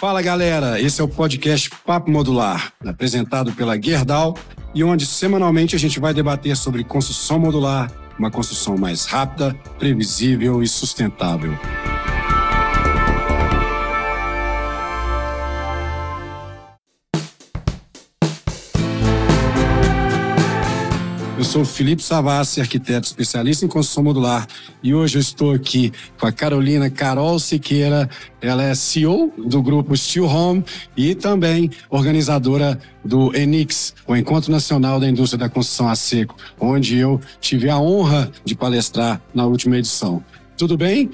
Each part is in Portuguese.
Fala galera, esse é o podcast Papo Modular, apresentado pela Gerdau e onde semanalmente a gente vai debater sobre construção modular, uma construção mais rápida, previsível e sustentável. Eu sou Felipe Savassi, arquiteto especialista em construção modular, e hoje eu estou aqui com a Carolina Carol Siqueira. Ela é CEO do grupo Steel Home e também organizadora do ENIX, o Encontro Nacional da Indústria da Construção a Seco, onde eu tive a honra de palestrar na última edição. Tudo bem?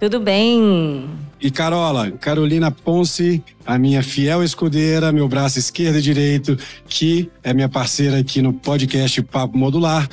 Tudo bem. E Carola, Carolina Ponce, a minha fiel escudeira, meu braço esquerdo e direito, que é minha parceira aqui no podcast Papo Modular.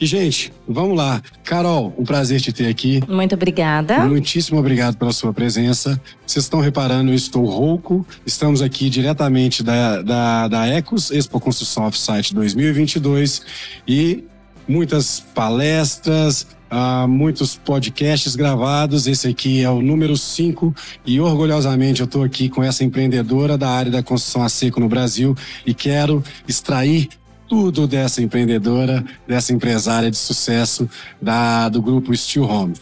E, gente, vamos lá. Carol, um prazer te ter aqui. Muito obrigada. Muitíssimo obrigado pela sua presença. Vocês estão reparando, eu estou rouco. Estamos aqui diretamente da, da, da Ecos Expo Construção Offsite 2022 e muitas palestras, uh, muitos podcasts gravados. Esse aqui é o número 5 e orgulhosamente eu estou aqui com essa empreendedora da área da construção a seco no Brasil e quero extrair tudo dessa empreendedora, dessa empresária de sucesso da, do grupo Steel Home.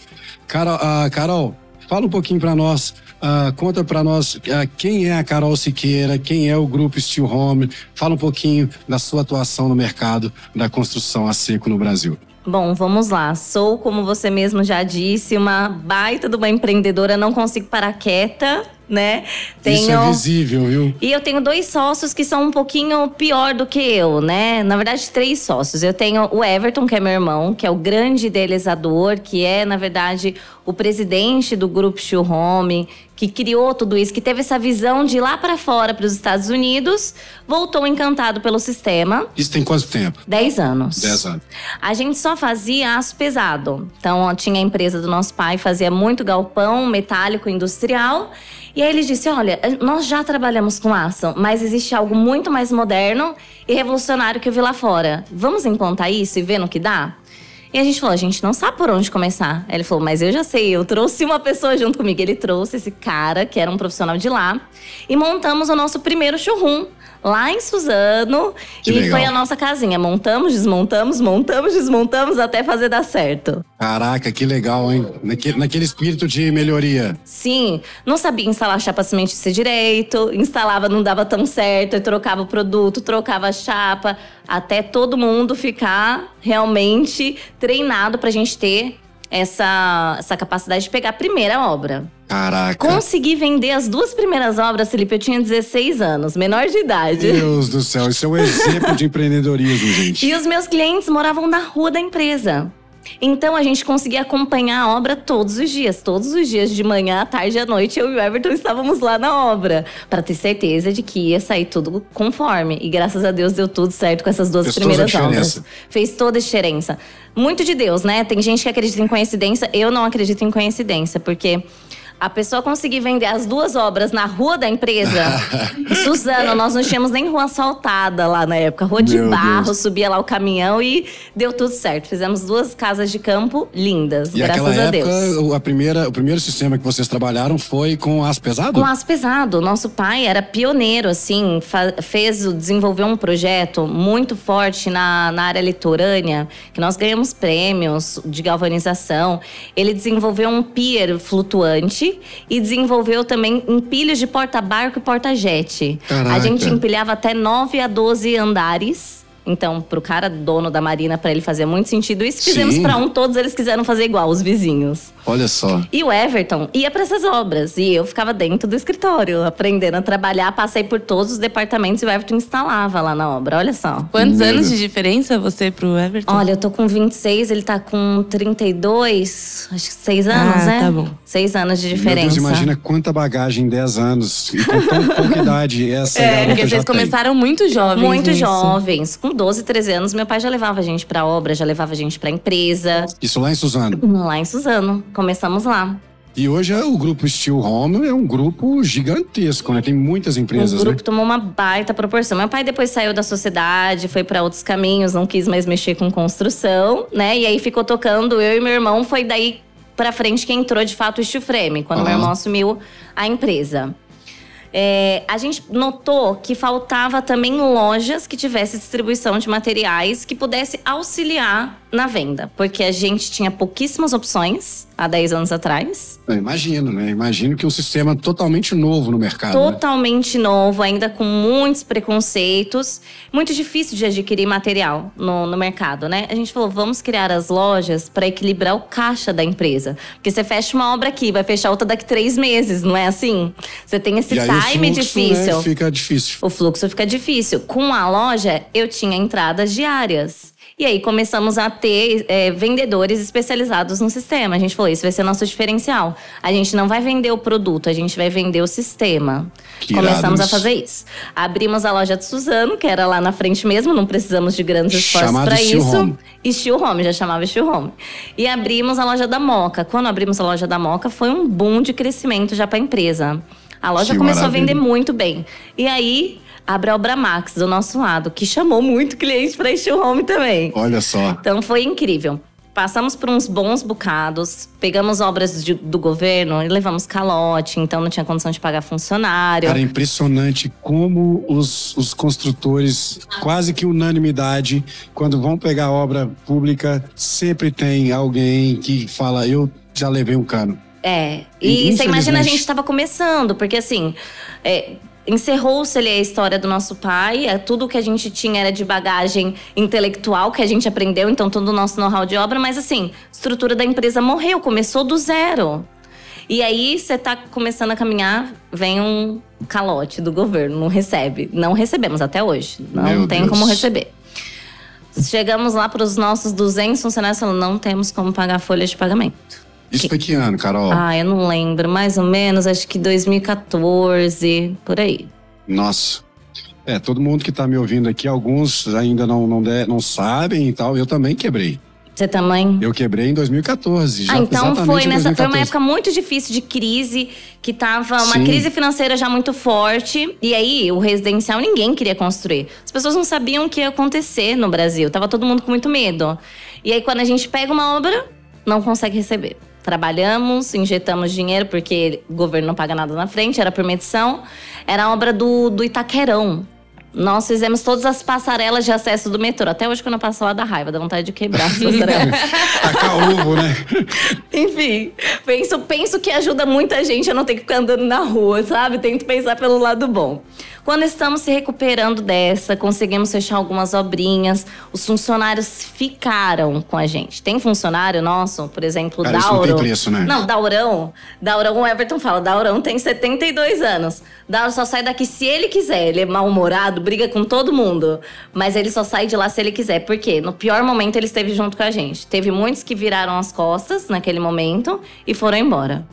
Carol, uh, Carol fala um pouquinho para nós Uh, conta para nós uh, quem é a Carol Siqueira, quem é o grupo Steel Home. Fala um pouquinho da sua atuação no mercado da construção a seco no Brasil. Bom, vamos lá. Sou, como você mesmo já disse, uma baita de uma empreendedora. Não consigo parar quieta, né? Tenho... Isso é visível, viu? E eu tenho dois sócios que são um pouquinho pior do que eu, né? Na verdade, três sócios. Eu tenho o Everton, que é meu irmão, que é o grande idealizador, que é, na verdade, o presidente do grupo Show Home, que criou tudo isso, que teve essa visão de ir lá para fora, para os Estados Unidos, voltou encantado pelo sistema. Isso tem quanto tempo? Dez anos. Dez anos. A gente só fazia aço pesado. Então, tinha a empresa do nosso pai, fazia muito galpão metálico industrial. E aí ele disse: Olha, nós já trabalhamos com aço, mas existe algo muito mais moderno e revolucionário que eu vi lá fora. Vamos implantar isso e ver no que dá? E a gente falou, a gente não sabe por onde começar. Ele falou, mas eu já sei, eu trouxe uma pessoa junto comigo. Ele trouxe esse cara, que era um profissional de lá, e montamos o nosso primeiro showroom lá em Suzano. Que e legal. foi a nossa casinha. Montamos, desmontamos, montamos, desmontamos até fazer dar certo. Caraca, que legal, hein? Naquele, naquele espírito de melhoria. Sim. Não sabia instalar chapa cimentícia direito, instalava, não dava tão certo, e trocava o produto, trocava a chapa, até todo mundo ficar realmente treinado pra gente ter essa, essa capacidade de pegar a primeira obra. Caraca. Consegui vender as duas primeiras obras, Felipe. Eu tinha 16 anos, menor de idade. Deus do céu, isso é um exemplo de empreendedorismo, gente. E os meus clientes moravam na rua da empresa. Então a gente conseguia acompanhar a obra todos os dias, todos os dias, de manhã, à tarde, à noite, eu e o Everton estávamos lá na obra, para ter certeza de que ia sair tudo conforme. E graças a Deus deu tudo certo com essas duas Fez primeiras obras. Fez toda a diferença. Muito de Deus, né? Tem gente que acredita em coincidência, eu não acredito em coincidência, porque a pessoa conseguir vender as duas obras na rua da empresa. Suzano, nós não tínhamos nem rua asfaltada lá na época. Rua de Meu barro, Deus. subia lá o caminhão e deu tudo certo. Fizemos duas casas de campo lindas, e graças a época, Deus. A primeira, o primeiro sistema que vocês trabalharam foi com aço pesado? Com aço pesado. Nosso pai era pioneiro, assim, fez, desenvolveu um projeto muito forte na, na área litorânea, que nós ganhamos prêmios de galvanização. Ele desenvolveu um pier flutuante e desenvolveu também empilhos de porta-barco e porta-jet. A gente empilhava até 9 a 12 andares então, pro cara dono da marina, para ele fazia muito sentido isso. Fizemos para um, todos eles quiseram fazer igual, os vizinhos. Olha só. E o Everton ia para essas obras e eu ficava dentro do escritório, aprendendo a trabalhar. Passei por todos os departamentos e o Everton instalava lá na obra. Olha só. Quantos Meu anos de diferença você pro Everton? Olha, eu tô com 26, ele tá com 32, acho que 6 anos, ah, né? tá bom. 6 anos de diferença. Meu Deus, imagina quanta bagagem em 10 anos e com tão pouca idade essa É, porque vocês começaram muito jovens. Muito jovens, com 12, 13 anos, meu pai já levava a gente pra obra, já levava a gente pra empresa. Isso lá em Suzano? Lá em Suzano. Começamos lá. E hoje é o grupo Steel Home é um grupo gigantesco, né? Tem muitas empresas, O grupo né? tomou uma baita proporção. Meu pai depois saiu da sociedade, foi para outros caminhos, não quis mais mexer com construção, né? E aí ficou tocando, eu e meu irmão, foi daí pra frente que entrou de fato o Steel Frame, quando meu irmão assumiu a empresa. É, a gente notou que faltava também lojas que tivessem distribuição de materiais que pudesse auxiliar na venda, porque a gente tinha pouquíssimas opções há 10 anos atrás. Eu imagino, né? Imagino que um sistema totalmente novo no mercado. né? Totalmente né? novo, ainda com muitos preconceitos. Muito difícil de adquirir material no, no mercado, né? A gente falou, vamos criar as lojas para equilibrar o caixa da empresa. Porque você fecha uma obra aqui, vai fechar outra daqui três meses, não é assim? Você tem esse e aí time o fluxo, difícil. Né, fica difícil. O fluxo fica difícil. Com a loja, eu tinha entradas diárias. E aí começamos a ter é, vendedores especializados no sistema. A gente falou, isso vai ser nosso diferencial. A gente não vai vender o produto, a gente vai vender o sistema. Que Começamos a fazer isso. Abrimos a loja de Suzano, que era lá na frente mesmo, não precisamos de grandes esforços para isso. Home. E Steel Home, já chamava Steel Home. E abrimos a loja da Moca. Quando abrimos a loja da Moca, foi um boom de crescimento já para a empresa. A loja Que começou maravilha. a vender muito bem. E aí, abre a Obramax do nosso lado, que chamou muito cliente para Steel Home também. Olha só. Então foi incrível. Passamos por uns bons bocados, pegamos obras de- do governo e levamos calote, então não tinha condição de pagar funcionário. Cara, é impressionante como os, os construtores, quase que unanimidade, quando vão pegar obra pública, sempre tem alguém que fala: Eu já levei um cano. É. E você imagina, a gente estava começando, porque assim. é, Encerrou-se ali a história do nosso pai, é, tudo que a gente tinha era de bagagem intelectual que a gente aprendeu, então todo o nosso know-how de obra, mas assim, a estrutura da empresa morreu, começou do zero. E aí você tá começando a caminhar, vem um calote do governo, não recebe. Não recebemos até hoje, não Meu tem Deus. como receber. Chegamos lá para os nossos 200 funcionários falando, não temos como pagar a folha de pagamento. Isso foi que ano, Carol? Ah, eu não lembro. Mais ou menos, acho que 2014, por aí. Nossa. É, todo mundo que tá me ouvindo aqui, alguns ainda não, não, de- não sabem e tal. Eu também quebrei. Você também? Eu quebrei em 2014. Já ah, então foi nessa. Foi 2014. uma época muito difícil de crise, que tava uma Sim. crise financeira já muito forte. E aí, o residencial ninguém queria construir. As pessoas não sabiam o que ia acontecer no Brasil. Tava todo mundo com muito medo. E aí, quando a gente pega uma obra, não consegue receber. Trabalhamos, injetamos dinheiro, porque o governo não paga nada na frente, era por medição. Era obra do, do Itaquerão. Nós fizemos todas as passarelas de acesso do metrô. Até hoje, quando eu passo lá, dá raiva, dá vontade de quebrar as passarelas. Tacar ovo, né? Enfim, penso, penso que ajuda muita gente a não ter que ficar andando na rua, sabe? Tento pensar pelo lado bom. Quando estamos se recuperando dessa, conseguimos fechar algumas obrinhas, os funcionários ficaram com a gente. Tem funcionário nosso, por exemplo, Cara, isso não Dauro. tem preço, né? Não, Daurão. Daurão, o Everton fala, Daurão tem 72 anos. Dauro só sai daqui se ele quiser. Ele é mal-humorado, briga com todo mundo. Mas ele só sai de lá se ele quiser. Por quê? No pior momento ele esteve junto com a gente. Teve muitos que viraram as costas naquele momento e foram embora.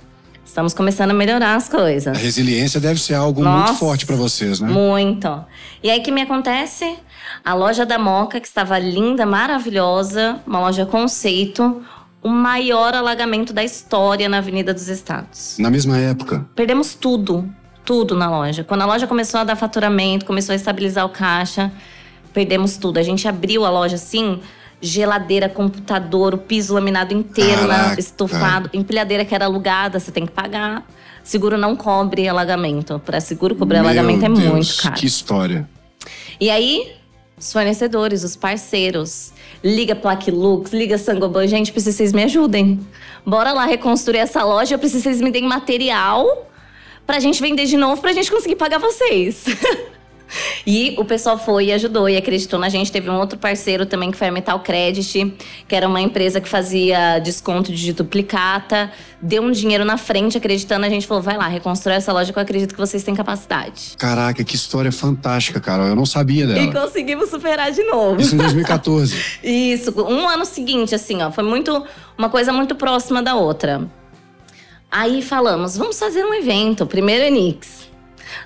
Estamos começando a melhorar as A coisas. resiliência deve ser algo Nossa. muito forte pra vocês, né? Muito. E aí, o que me acontece? A loja da Moca, que estava linda, maravilhosa, uma loja conceito, o maior alagamento da história na Avenida dos Estados. Na mesma época. Perdemos tudo, tudo na loja. Quando a loja começou a dar faturamento, começou a estabilizar o caixa, perdemos tudo. A gente abriu a loja assim, geladeira, computador, o piso laminado inteiro, né, estufado, empilhadeira que era alugada, você tem que pagar. Seguro não cobre alagamento. Para seguro cobrir Meu alagamento é Deus, muito caro. Que história. E aí, os fornecedores, os parceiros, liga Plaquilux, liga Sangoban, gente, preciso que vocês me ajudem. Bora lá reconstruir essa loja, eu preciso que vocês me deem material pra gente vender de novo, pra gente conseguir pagar vocês. E o pessoal foi e ajudou e acreditou na gente. Teve um outro parceiro também que foi a Metal Credit, que era uma empresa que fazia desconto de duplicata. Deu um dinheiro na frente acreditando. A gente falou: vai lá, reconstrói essa loja que eu acredito que vocês têm capacidade. Caraca, que história fantástica, Carol. Eu não sabia E dela. conseguimos superar de novo. Isso em 2014. Isso, um ano seguinte, assim, ó, foi muito uma coisa muito próxima da outra. Aí falamos, vamos fazer um evento, primeiro Enix.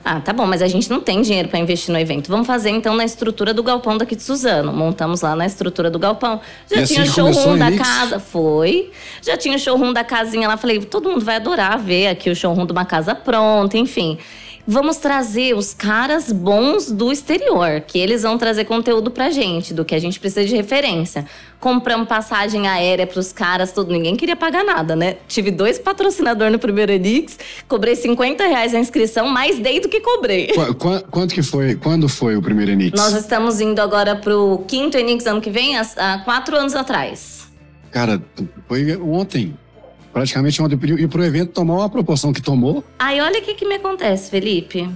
Ah, tá bom, mas a gente não tem dinheiro para investir no evento. Vamos fazer então na estrutura do galpão daqui de Suzano. Montamos lá na estrutura do galpão. Já E assim tinha começou showroom da casa, foi. Já tinha showroom da casinha lá. Falei, todo mundo vai adorar ver aqui o showroom de uma casa pronta, enfim. Vamos trazer os caras bons do exterior, que eles vão trazer conteúdo pra gente, do que a gente precisa de referência. Compramos passagem aérea pros caras, tudo. Ninguém queria pagar nada, né? Tive dois patrocinadores no primeiro Enix, cobrei 50 reais a inscrição, mais dei do que cobrei. Qu qu quanto que foi? Quando foi o primeiro Enix? Nós estamos indo agora pro quinto Enix ano que vem, há quatro anos atrás. Cara, foi ontem. Praticamente ontem. E pro evento tomar uma proporção que tomou. Aí olha o que, que me acontece, Felipe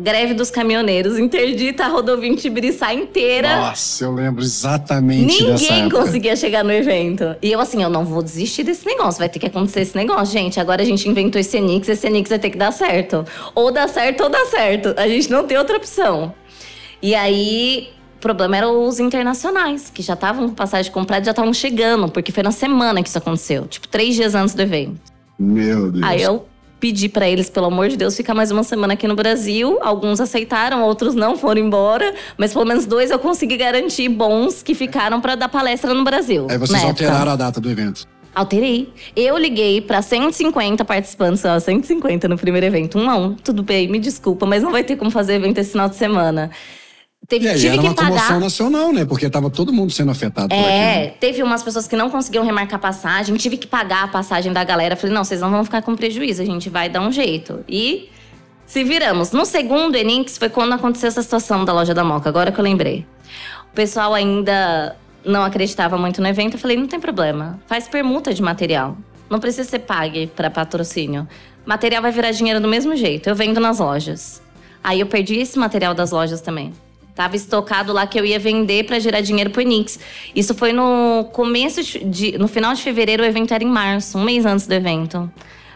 greve dos caminhoneiros, interdita a rodovia Tibiriçá inteira. Nossa, eu lembro exatamente Ninguém dessa época. conseguia chegar no evento. E eu assim, eu não vou desistir desse negócio, vai ter que acontecer esse negócio. Gente, agora a gente inventou esse Enix, esse Enix vai ter que dar certo. Ou dá certo ou dá certo. A gente não tem outra opção. E aí, o problema eram os internacionais, que já estavam com passagem comprada, já estavam chegando, porque foi na semana que isso aconteceu. Tipo, três dias antes do evento. Meu Deus. Aí eu pedi para eles, pelo amor de Deus, ficar mais uma semana aqui no Brasil. Alguns aceitaram, outros não, foram embora. Mas pelo menos dois eu consegui garantir bons que ficaram para dar palestra no Brasil. Aí vocês alteraram a data do evento. Alterei. Eu liguei para 150 participantes, ó, 150 no primeiro evento. Um a um. Tudo bem, me desculpa, mas não vai ter como fazer evento esse final de semana. Teve, é, tive era uma pagar... comoção nacional, né? Porque tava todo mundo sendo afetado é, por aquilo. É, teve umas pessoas que não conseguiam remarcar passagem, tive que pagar a passagem da galera. Falei, não, vocês não vão ficar com prejuízo, a gente vai dar um jeito. E se viramos. No segundo Enix foi quando aconteceu essa situação da loja da Moca, agora que eu lembrei. O pessoal ainda não acreditava muito no evento. Eu falei, não tem problema, faz permuta de material. Não precisa ser pague para patrocínio. Material vai virar dinheiro do mesmo jeito. Eu vendo nas lojas. Aí eu perdi esse material das lojas também. Tava estocado lá que eu ia vender para gerar dinheiro pro Enix. Isso foi no começo de. No final de fevereiro, o evento era em março, um mês antes do evento.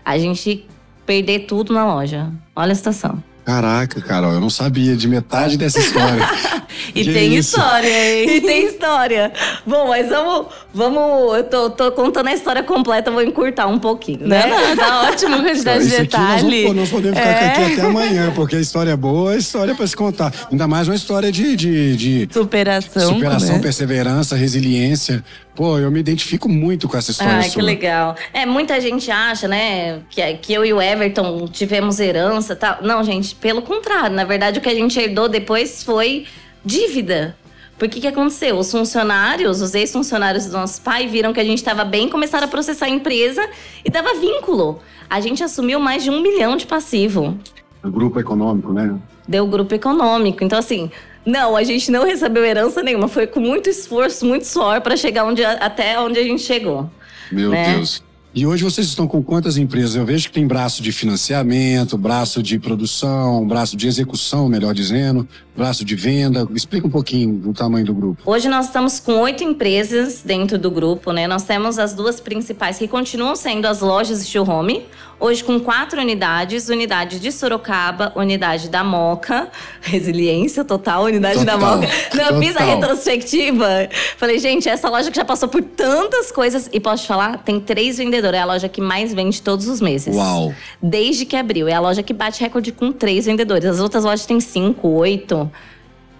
A gente perder tudo na loja. Olha a situação. Caraca, Carol, eu não sabia de metade dessa história. e que tem isso? história, hein? E tem história. Bom, mas vamos. vamos eu tô, tô, contando a história completa, vou encurtar um pouquinho, né? Não, não, tá ótimo quantidade de detalhe. Nós, nós podemos ficar é. aqui até amanhã, porque a história é boa, é história pra se contar. Ainda mais uma história de. de, de superação. Superação, né? perseverança, resiliência. Pô, eu me identifico muito com essa história. Ah, sua. que legal. É, muita gente acha, né, que, que eu e o Everton tivemos herança e tal. Não, gente, pelo contrário. Na verdade, o que a gente herdou depois foi dívida. Porque o que aconteceu? Os funcionários, os ex-funcionários do nosso pai, viram que a gente estava bem, começaram a processar a empresa e dava vínculo. A gente assumiu mais de um milhão de passivo. O grupo econômico, né? Deu grupo econômico. Então, assim, não, a gente não recebeu herança nenhuma. Foi com muito esforço, muito suor para chegar onde, até onde a gente chegou. Meu né? Deus. E hoje vocês estão com quantas empresas? Eu vejo que tem braço de financiamento, braço de produção, braço de execução, melhor dizendo, braço de venda. Explica um pouquinho o tamanho do grupo. Hoje nós estamos com oito empresas dentro do grupo, né? Nós temos as duas principais que continuam sendo as lojas de Home, Hoje com quatro unidades, unidade de Sorocaba, unidade da Moca, resiliência total, unidade total, da Moca. Não, eu fiz a retrospectiva. Falei, gente, essa loja que já passou por tantas coisas. E posso te falar, tem três vendedores. É a loja que mais vende todos os meses. Uau! Desde que abriu. É a loja que bate recorde com três vendedores. As outras lojas têm cinco, oito.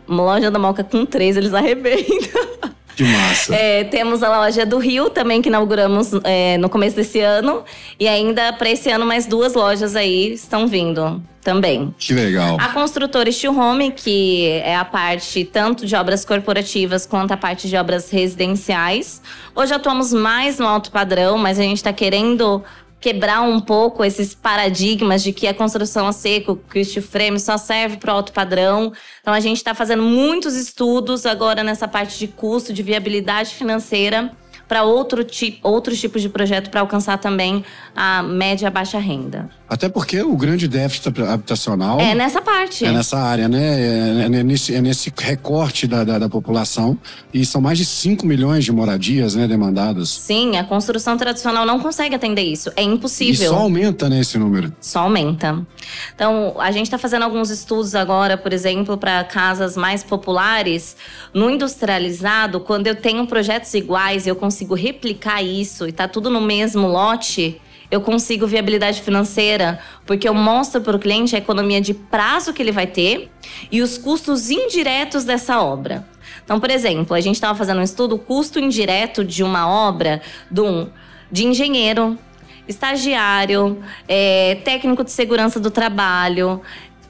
Uma loja da Moca com três, eles arrebentam. Que massa. É, temos a loja do Rio também, que inauguramos é, no começo desse ano. E ainda para esse ano, mais duas lojas aí estão vindo também. Que legal. A construtora Steel Home, que é a parte tanto de obras corporativas quanto a parte de obras residenciais. Hoje atuamos mais no alto padrão, mas a gente está querendo quebrar um pouco esses paradigmas de que a construção a seco, que o steel frame só serve para alto padrão. Então a gente está fazendo muitos estudos agora nessa parte de custo, de viabilidade financeira para outro tipo, outros tipos de projeto para alcançar também a média e baixa renda. Até porque o grande déficit habitacional. É nessa parte. É nessa área, né? É, é nesse, é nesse recorte da, da, da, população. E são mais de 5 milhões de moradias né, demandadas. Sim, a construção tradicional não consegue atender isso. É impossível. E só aumenta, né, esse número? Só aumenta. Então, a gente está fazendo alguns estudos agora, por exemplo, para casas mais populares. No industrializado, quando eu tenho projetos iguais e eu consigo replicar isso e tá tudo no mesmo lote eu consigo viabilidade financeira, porque eu mostro para o cliente a economia de prazo que ele vai ter e os custos indiretos dessa obra. Então, por exemplo, a gente estava fazendo um estudo, o custo indireto de uma obra de, um, de engenheiro, estagiário, é, técnico de segurança do trabalho,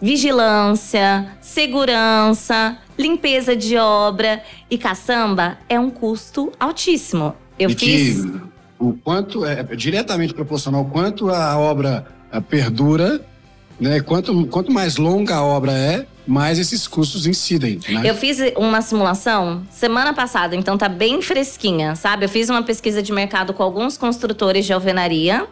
vigilância, segurança, limpeza de obra e caçamba é um custo altíssimo. Eu e fiz. Que o quanto é diretamente proporcional ao quanto a obra perdura, né? Quanto, quanto mais longa a obra é, mais esses custos incidem. Né? Eu fiz uma simulação semana passada, então tá bem fresquinha, sabe? Eu fiz uma pesquisa de mercado com alguns construtores de alvenaria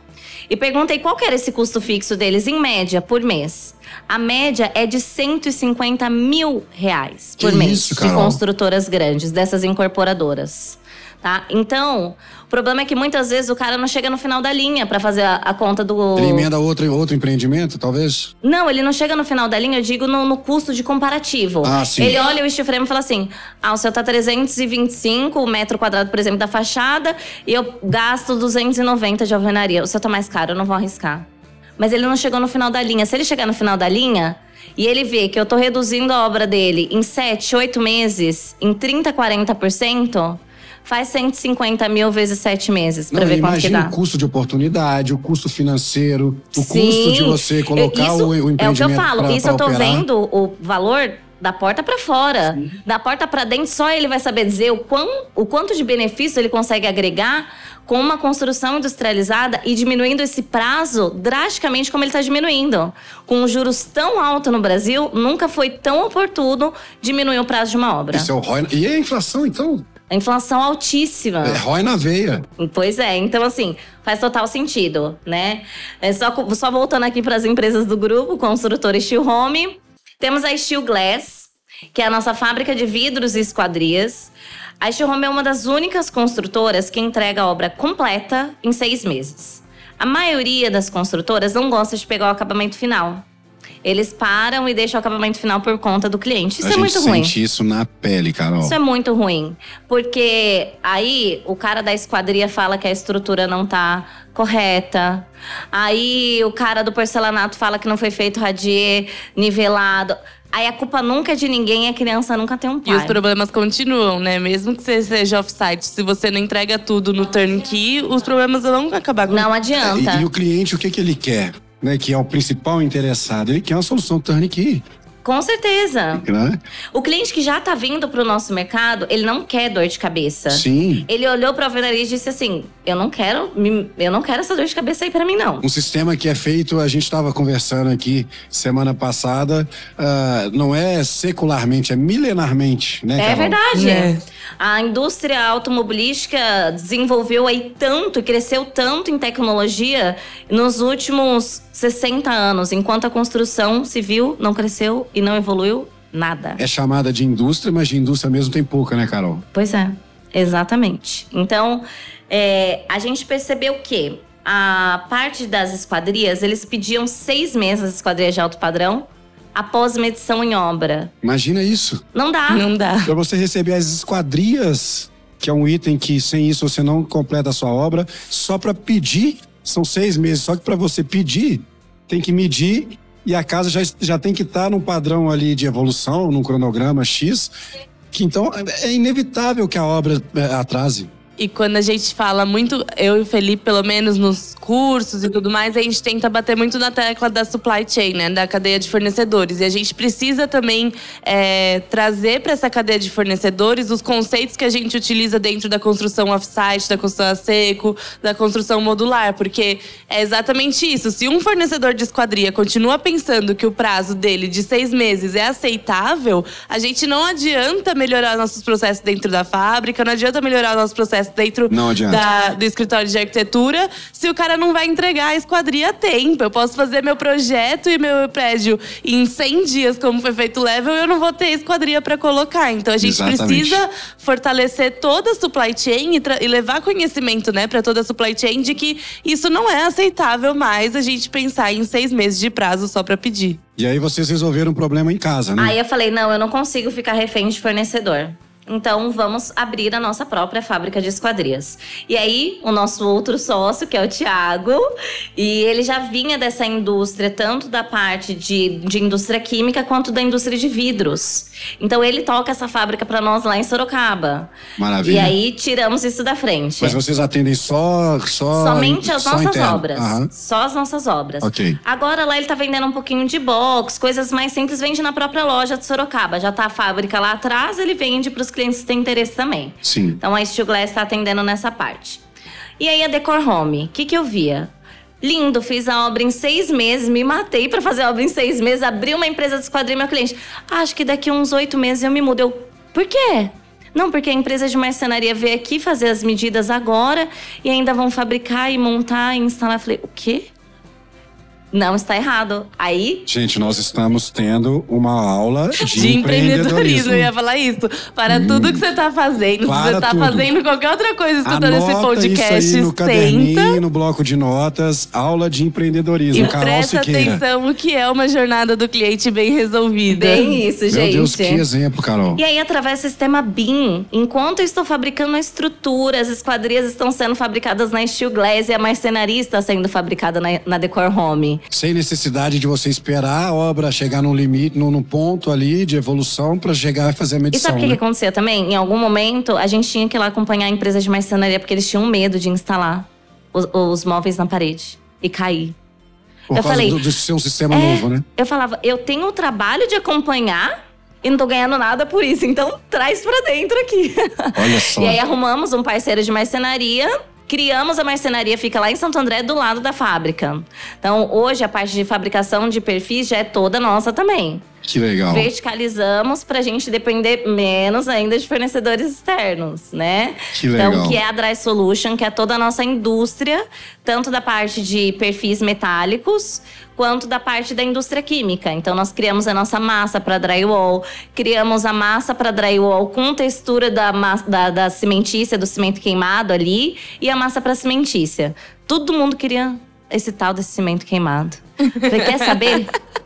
e perguntei qual era esse custo fixo deles em média por mês. A média é de 150 mil reais por Que mês isso, de construtoras grandes, dessas incorporadoras. Tá? Então, o problema é que muitas vezes o cara não chega no final da linha para fazer a, a conta do. Ele emenda outro, outro empreendimento, talvez? Não, ele não chega no final da linha, eu digo no, no custo de comparativo. Ah, sim. Ele olha o steel frame e fala assim: ah, o seu tá 325 o metro quadrado, por exemplo, da fachada, e eu gasto 290 de alvenaria. O seu tá mais caro, eu não vou arriscar. Mas ele não chegou no final da linha. Se ele chegar no final da linha e ele vê que eu tô reduzindo a obra dele em 7, 8 meses, em 30, 40%, faz 150 mil vezes 7 meses pra Não, ver quanto que imagina dá. o custo de oportunidade, o custo financeiro, o Sim, custo de você colocar isso o, o empreendimento É o que eu falo. pra- isso pra eu tô operar. vendo o valor da porta pra fora. Da porta pra dentro, só ele vai saber dizer o, quão, o quanto de benefício ele consegue agregar com uma construção industrializada e diminuindo esse prazo drasticamente como ele está diminuindo. Com os juros tão altos no Brasil, nunca foi tão oportuno diminuir o prazo de uma obra. Isso é o ROI. E a inflação, então? A inflação altíssima. É ROI na veia. Pois é, então assim, faz total sentido, né? É só, só voltando aqui para as empresas do grupo, construtora Steel Home, temos a Steel Glass, que é a nossa fábrica de vidros e esquadrias. A Steel Home é uma das únicas construtoras que entrega a obra completa em seis meses. A maioria das construtoras não gosta de pegar o acabamento final. Eles param e deixam o acabamento final por conta do cliente. Isso a é gente muito ruim. sente isso na pele, Carol. Isso é muito ruim. Porque aí o cara da esquadria fala que a estrutura não tá correta. Aí o cara do porcelanato fala que não foi feito radier nivelado. Aí a culpa nunca é de ninguém, a criança nunca tem um E pai. os problemas continuam, né? Mesmo que você seja off-site, se você não entrega tudo no turnkey, os problemas vão acabar com Não É, adianta. e, e o cliente, o que, que ele quer? Né, que é o principal interessado. Ele quer uma solução turnkey. Com certeza. Né? O cliente que já tá vindo pro nosso mercado, ele não quer dor de cabeça. Sim. Ele olhou pra alvenaria e disse assim: Eu não quero, eu não quero essa dor de cabeça aí pra mim, não. Um sistema que é feito, a gente estava conversando aqui semana passada, ah, não é secularmente, é milenarmente, né? É Carol? verdade. É. A indústria automobilística desenvolveu aí tanto e cresceu tanto em tecnologia nos últimos 60 anos, enquanto a construção civil não cresceu e não evoluiu nada. É chamada de indústria, mas de indústria mesmo tem pouca, né, Carol? Pois é, exatamente. Então, é, a gente percebeu que a parte das esquadrias, eles pediam seis meses as esquadrias de alto padrão após medição em obra. Imagina isso. Não dá. Não dá. Para você receber as esquadrias, que é um item que sem isso você não completa a sua obra, só para pedir, são seis meses. Só que para você pedir, tem que medir e a casa já, já tem que estar num padrão ali de evolução, num cronograma X. Que então é inevitável que a obra é, atrase. E quando a gente fala muito, eu e o Felipe, pelo menos nos cursos e tudo mais, a gente tenta bater muito na tecla da supply chain, né? Da cadeia de fornecedores. E a gente precisa também é, trazer para essa cadeia de fornecedores os conceitos que a gente utiliza dentro da construção off-site, da construção a seco, da construção modular. Porque é exatamente isso. Se um fornecedor de esquadria continua pensando que o prazo dele de seis meses é aceitável, a gente não adianta melhorar nossos processos dentro da fábrica, não adianta melhorar nossos processos dentro Não adianta. da- do escritório de arquitetura se o cara não vai entregar a esquadria a tempo. Eu posso fazer meu projeto e meu prédio em 100 dias, como foi feito o level, e eu não vou ter esquadria para colocar. Então a gente Exatamente. precisa fortalecer toda a supply chain e, e levar conhecimento né, para toda a supply chain de que isso não é aceitável mais a gente pensar em seis meses de prazo só para pedir. E aí vocês resolveram um problema em casa, né? Aí eu falei, não, eu não consigo ficar refém de fornecedor. Então vamos abrir a nossa própria fábrica de esquadrias. E aí, o nosso outro sócio, que é o Tiago, e ele já vinha dessa indústria, tanto da parte de, de indústria química quanto da indústria de vidros. Então ele toca essa fábrica para nós lá em Sorocaba. Maravilha. E aí tiramos isso da frente. Mas vocês atendem só. só Somente as só nossas interno. obras. Aham. Só as nossas obras. Ok. Agora lá ele tá vendendo um pouquinho de box, coisas mais simples, vende na própria loja de Sorocaba. Já tá a fábrica lá atrás, ele vende pros clientes que têm interesse também. Sim. Então a Steel Glass tá atendendo nessa parte. E aí a Decor Home, o que, que eu via? Lindo, fiz a obra em seis meses, me matei pra fazer a obra em seis meses, abri uma empresa de esquadrilha meu cliente. Acho que daqui uns oito meses eu me mudo. Eu, por quê? Não, porque a empresa de marcenaria veio aqui fazer as medidas agora e ainda vão fabricar e montar e instalar. Eu falei, o quê? Não, está errado. Aí Gente, nós estamos tendo uma aula de, De empreendedorismo, eu ia falar isso. Para tudo que você tá fazendo, se Para você tá tudo. fazendo qualquer outra coisa escutando esse Anota podcast, isso aí no caderninho, senta no bloco de notas, aula de empreendedorismo. e Carol presta Siqueira. atenção o que é uma jornada do cliente bem resolvida. Bem isso, Meu gente. Deus, que exemplo, Carol. E aí, através do sistema BIM, enquanto eu estou fabricando a estrutura, as esquadrias estão sendo fabricadas na Steel Glass e a marcenaria está sendo fabricada na, na Decor Home. Sem necessidade de você esperar a obra chegar num limite, num, num ponto ali de evolução para chegar e fazer a E medição. sabe o que, que né? acontecia também? Em algum momento, a gente tinha que ir lá acompanhar a empresa de marcenaria porque eles tinham medo de instalar os, os móveis na parede e cair. Por eu causa falei, do, do ser um sistema É, novo, né? Eu falava, eu tenho o trabalho de acompanhar e não tô ganhando nada por isso, então traz pra dentro aqui. Olha só. E aí arrumamos um parceiro de marcenaria. Criamos a marcenaria, fica lá em Santo André, do lado da fábrica. Então, hoje, a parte de fabricação de perfis já é toda nossa também. Que legal. Verticalizamos pra gente depender menos ainda de fornecedores externos, né? Que legal. Então, que é a Dry Solution, que é toda a nossa indústria, tanto da parte de perfis metálicos, quanto da parte da indústria química. Então, nós criamos a nossa massa para drywall, criamos a massa para drywall com textura da, da, da cimentícia, do cimento queimado ali, e a massa para cimentícia. Todo mundo queria esse tal desse cimento queimado. Falei, quer saber?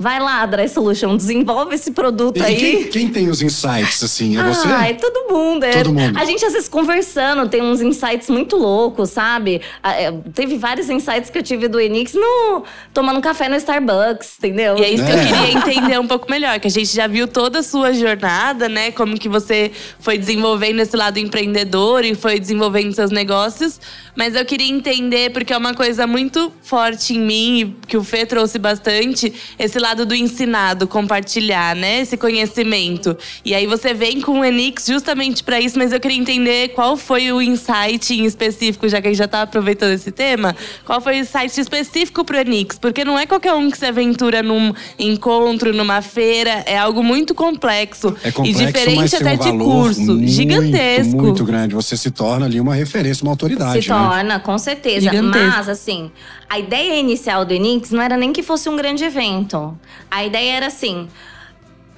Vai lá, Dry Solution, desenvolve esse produto E aí. quem, quem tem os insights, assim? É você? Ah, é todo mundo. É. Todo mundo. A gente, às vezes, conversando, tem uns insights muito loucos, sabe? Ah, é, teve vários insights que eu tive do Enix no, tomando café no Starbucks, entendeu? E é isso que eu É. queria entender um pouco melhor, que a gente já viu toda a sua jornada, né? Como que você foi desenvolvendo esse lado empreendedor e foi desenvolvendo seus negócios. Mas eu queria entender, porque é uma coisa muito forte em mim, e que o Fê trouxe bastante, esse lado do ensinado, compartilhar, né? Esse conhecimento. E aí você vem com o Enix justamente para isso, mas eu queria entender qual foi o insight em específico, já que a gente já tá aproveitando esse tema, qual foi o insight específico pro Enix? Porque não é qualquer um que se aventura num encontro, numa feira, é algo muito complexo. É complexo, e diferente até um de valor curso. muito, gigantesco. Muito grande. Você se torna ali uma referência, uma autoridade, Se né? torna, com certeza. Gigantesco. Mas, assim, a ideia inicial do Enix não era nem que fosse um grande evento. A ideia era assim.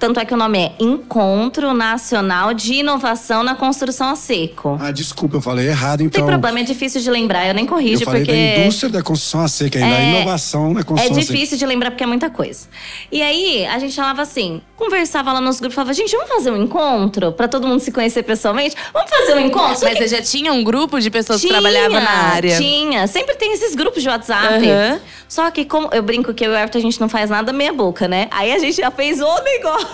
Tanto é que o nome é Encontro Nacional de Inovação na Construção a Seco. Ah, desculpa, eu falei errado, Não então. tem problema, é difícil de lembrar, eu nem Eu corrijo, falei porque. da indústria da construção a seca, ainda a É- inovação na É construção a seca. difícil de lembrar porque é muita coisa. E aí, a gente falava assim, conversava lá nos grupos, falava, gente, vamos fazer um encontro pra todo mundo se conhecer pessoalmente? Vamos fazer um encontro? Mas que você já tinha um grupo de pessoas que tinha, trabalhavam na área? Tinha, sempre tem esses grupos de WhatsApp. Aham. Só que como eu brinco que eu e o Everton a gente não faz nada meia boca, né? Aí a gente já fez o negócio.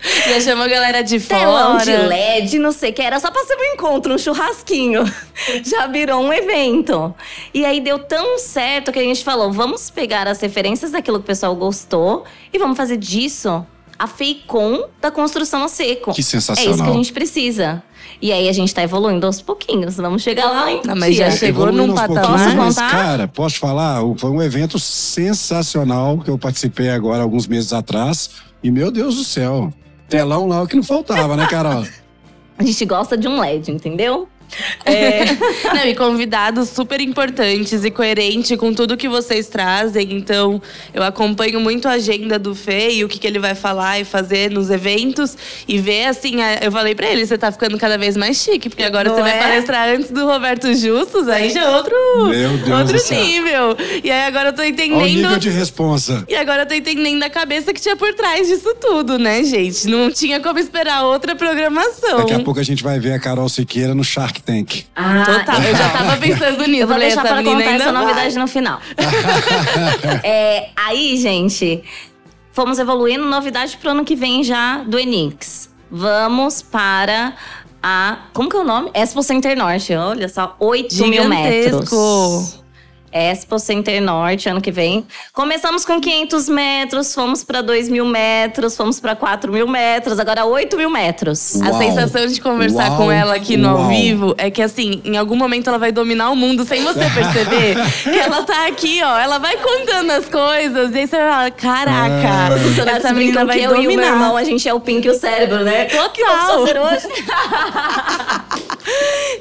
Já chamou a galera de Telão fora. de LED, não sei o que. Era só pra ser um encontro, um churrasquinho. Já virou um evento. E aí deu tão certo que a gente falou: vamos pegar as referências daquilo que o pessoal gostou e vamos fazer disso a FEICOM da construção a seco. Que É isso que a sensacional. gente precisa. E aí a gente tá evoluindo aos pouquinhos. Vamos chegar lá em Não, mas já chegou num patamar. mas, contar? cara, posso falar? Foi um evento sensacional que eu participei agora, alguns meses atrás. E, meu Deus do céu, telão lá o que não faltava, né, Carol? A gente gosta de um LED, entendeu? É, Não, e convidados super importantes e coerente com tudo que vocês trazem. Então, eu acompanho muito a agenda do Fê e o que, que ele vai falar e fazer nos eventos. E ver, assim, a- eu falei pra ele, você tá ficando cada vez mais chique. Porque agora Não você vai é? palestrar antes do Roberto Justus, aí já é outro, outro nível. E aí agora eu tô Olha o entendendo… nível de responsa. E agora eu tô entendendo a cabeça que tinha por trás disso tudo, né, gente? Não tinha como esperar outra programação. Daqui a pouco a gente vai ver a Carol Siqueira no Shark Tank. Ah, Total, eu já tava pensando nisso. Eu vou falei, deixar pra contar ainda essa vai. novidade no final. É, aí, gente, fomos evoluindo. Novidade pro ano que vem já do Enix. Vamos para a. Como que é o nome? Expo Center Norte. Olha só, 8 mil metros. Expo Center Norte, ano que vem. Começamos com 500 metros, fomos para 2 mil metros, fomos para 4 mil metros, agora 8 mil metros. A Uau. sensação de conversar Uau. com ela aqui no ao Uau. vivo é que, assim, em algum momento ela vai dominar o mundo sem você perceber. que ela tá aqui, ó. Ela vai contando as coisas. E aí você vai falar: caraca, funcionários essa menina vai eu e o meu dominar. irmão, a gente é o Pink e o cérebro, né? O que vamos Total. fazer hoje?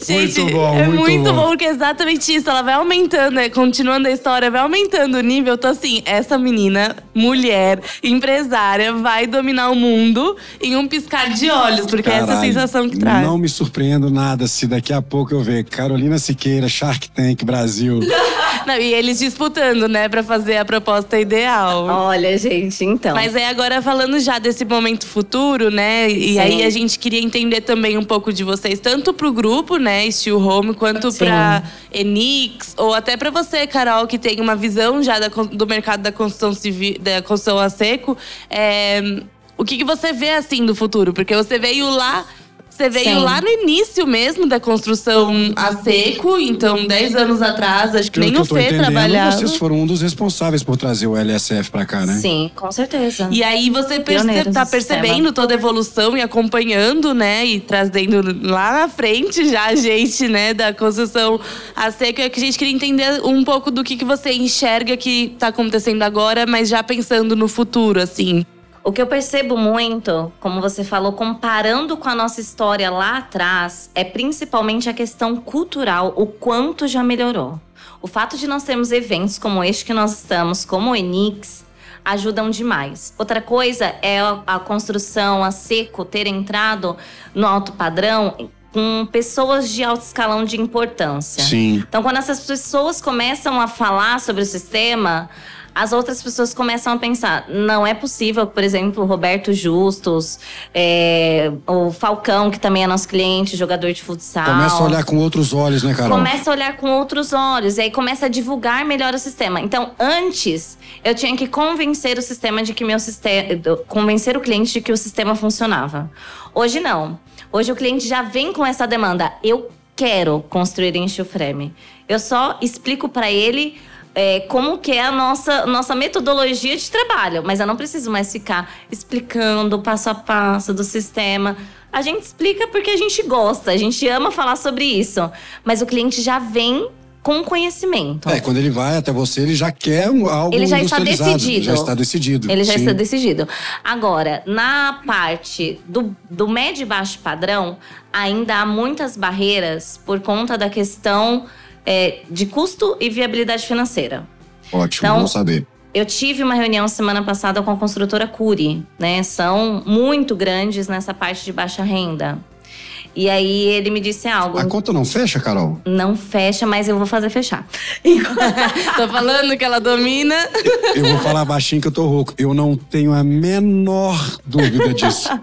Gente, Muito bom, é muito muito bom. bom. porque é exatamente isso. Ela vai aumentando, né? Continuando a história, vai aumentando o nível. Então, assim, essa menina, mulher, empresária, vai dominar o mundo em um piscar de olhos, porque essa é a Caralho, sensação que traz. Não me surpreendo nada se daqui a pouco eu ver Carolina Siqueira, Shark Tank Brasil. Não, e eles disputando, né, pra fazer a proposta ideal. Olha, gente, então. Mas aí agora falando já desse momento futuro, né? E Sim. aí a gente queria entender também um pouco de vocês, tanto pro grupo, né, Steel Home, quanto Sim. pra Enix, ou até pra você, Carol, que tem uma visão já da do mercado da construção civil, da construção a seco. É, o que, que você vê assim do futuro? Porque você veio lá. Você veio Sim. lá no início mesmo da construção a seco, então 10 anos atrás, acho que Pelo nem que o eu tô Fê entendendo, trabalhava. vocês foram um dos responsáveis por trazer o LSF pra cá, né? Sim, com certeza. E aí você perce Pioneiros tá do sistema. percebendo toda a evolução e acompanhando, né? E trazendo lá na frente já a gente, né? Da construção a seco. É que a gente queria entender um pouco do que, que você enxerga que tá acontecendo agora, mas já pensando no futuro, assim. O que eu percebo muito, como você falou, comparando com a nossa história lá atrás, é principalmente a questão cultural, o quanto já melhorou. O fato de nós termos eventos como este que nós estamos, como o Enix, ajudam demais. Outra coisa é a construção a seco ter entrado no alto padrão com pessoas de alto escalão de importância. Sim. Então, quando essas pessoas começam a falar sobre o sistema, as outras pessoas começam a pensar: não é possível, por exemplo, o Roberto Justus, é, o Falcão, que também é nosso cliente, jogador de futsal. Começa a olhar com outros olhos, né, Carol? Começa a olhar com outros olhos e aí começa a divulgar melhor o sistema. Então, antes, eu tinha que convencer o sistema de que meu sistema. convencer o cliente de que o sistema funcionava. Hoje não. Hoje o cliente já vem com essa demanda. Eu quero construir em frame. Eu só explico para ele é, como que é a nossa, nossa metodologia de trabalho. Mas eu não preciso mais ficar explicando passo a passo do sistema. A gente explica porque a gente gosta, a gente ama falar sobre isso. Mas o cliente já vem com conhecimento. É, quando ele vai até você, ele já quer algo Ele já está decidido. Já está decidido. Ele já sim. está decidido. Agora, na parte do, do médio e baixo padrão, ainda há muitas barreiras por conta da questão é, de custo e viabilidade financeira. Ótimo, Então, bom saber. Eu tive uma reunião semana passada com a construtora Curi, né? São muito grandes nessa parte de baixa renda. E aí ele me disse algo. A conta não fecha, Carol? Não fecha, mas eu vou fazer fechar. Tô falando que ela domina. Eu vou falar baixinho que eu tô rouco. Eu não tenho a menor dúvida disso.